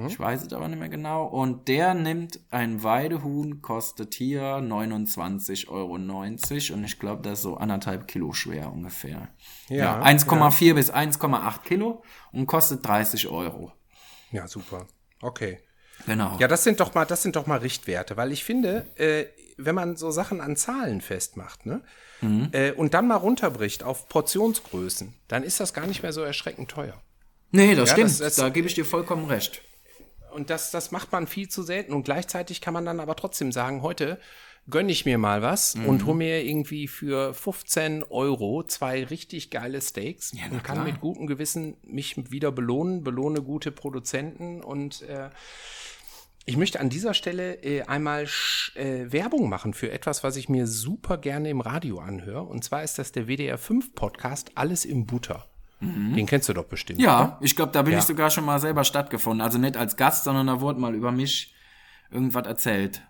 Ich weiß es aber nicht mehr genau. Und der nimmt ein Weidehuhn, kostet hier 29,90 Euro. Und ich glaube, das ist so anderthalb Kilo schwer ungefähr. Ja, Ja, 1,4 bis 1,8 Kilo und kostet 30 Euro. ja, super. Okay. Genau. Ja, das sind doch mal, das sind doch mal Richtwerte, weil ich finde, äh, wenn man so Sachen an Zahlen festmacht, ne, äh, und dann mal runterbricht auf Portionsgrößen, dann ist das gar nicht mehr so erschreckend teuer. nee, das Ja, stimmt. das- das- da gebe ich dir vollkommen recht. Und das, das macht man viel zu selten. Und gleichzeitig kann man dann aber trotzdem sagen, heute gönne ich mir mal was und hole mir irgendwie für 15 Euro zwei richtig geile Steaks na und kann klar. mit gutem Gewissen mich wieder belohnen, belohne gute Produzenten und äh, ich möchte an dieser Stelle äh, einmal äh, Werbung machen für etwas, was ich mir super gerne im Radio anhöre. Und zwar ist das der WDR 5 Podcast Alles im Butter. Den kennst du doch bestimmt. oder? Ja, ich glaube, da bin Ja. ich sogar schon mal selber stattgefunden. Also nicht als Gast, sondern da wurde mal über mich irgendwas erzählt.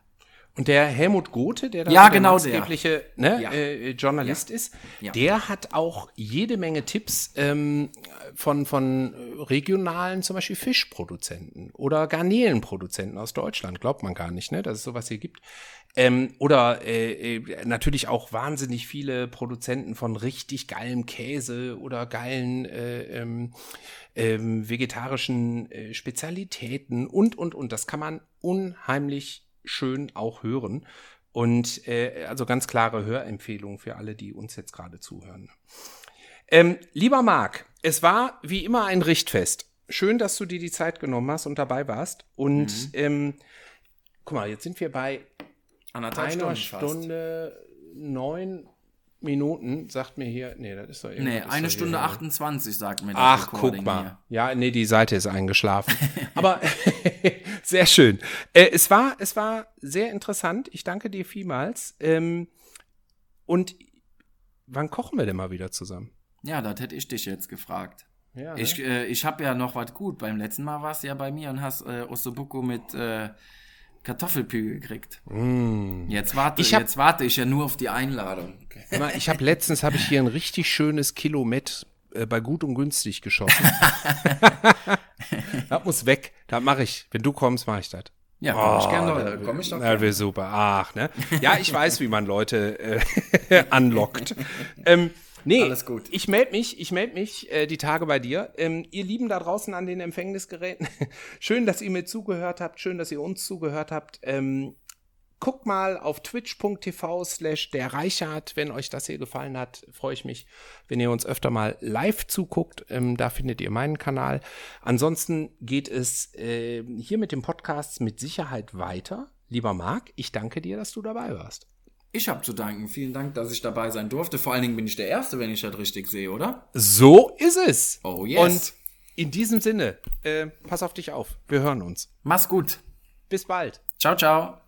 Und der Helmut Gothe, der da Ja, so genau der. maßgebliche ne, Ja. äh, Journalist ist, Ja. der hat auch jede Menge Tipps ähm, von, von regionalen, zum Beispiel Fischproduzenten oder Garnelenproduzenten aus Deutschland. Glaubt man gar nicht, ne, dass es sowas hier gibt. Ähm, oder äh, äh, natürlich auch wahnsinnig viele Produzenten von richtig geilem Käse oder geilen äh, ähm, ähm, vegetarischen äh, Spezialitäten und, und, und. Das kann man unheimlich schön auch hören. Und äh, also ganz klare Hörempfehlung für alle, die uns jetzt gerade zuhören. Ähm, lieber Marc, es war wie immer ein Richtfest. Schön, dass du dir die Zeit genommen hast und dabei warst. Und ähm, guck mal, jetzt sind wir bei Anderthalb einer Stunden fast. Stunde neun Minuten, sagt mir hier. Nee, das ist doch irgendwie. Nee, eine Stunde hier- 28, sagt mir das Ach, Recording guck mal. hier. Ja, nee, die Seite ist eingeschlafen. Aber sehr schön. Äh, es, war, es war sehr interessant. Ich danke dir vielmals. Ähm, und wann kochen wir denn mal wieder zusammen? Ja, das hätte ich dich jetzt gefragt. Ja, Ich, äh, ich habe ja noch was gut. Beim letzten Mal warst du ja bei mir und hast äh, Ossobuco mit äh, Kartoffelpü gekriegt. Jetzt, warte, Mm. Ich hab- jetzt warte ich ja nur auf die Einladung. Mal, ich habe letztens habe ich hier ein richtig schönes Kilo Met äh, bei gut und günstig geschossen. das muss weg. Das mache ich. Wenn du kommst, mache ich das. Ja, komm ich Oh, gerne. da- noch- Komm ich doch Na, wäre super. Ach, ne? Ja, ich weiß, wie man Leute äh, anlockt. Ähm, nee, Alles gut. ich melde mich, ich melde mich äh, die Tage bei dir. Ähm, ihr Lieben da draußen an den Empfängnisgeräten, schön, dass ihr mir zugehört habt, schön, dass ihr uns zugehört habt. Ähm, guckt mal auf twitch.tv slash der Reichert, wenn euch das hier gefallen hat, freue ich mich, wenn ihr uns öfter mal live zuguckt. Ähm, da findet ihr meinen Kanal. Ansonsten geht es äh, hier mit dem Podcast mit Sicherheit weiter. Lieber Marc, ich danke dir, dass du dabei warst. Ich habe zu danken. Vielen Dank, dass ich dabei sein durfte. Vor allen Dingen bin ich der Erste, wenn ich das richtig sehe, oder? So ist es. Oh, yes. Und in diesem Sinne, äh, pass auf dich auf. Wir hören uns. Mach's gut. Bis bald. Ciao, ciao.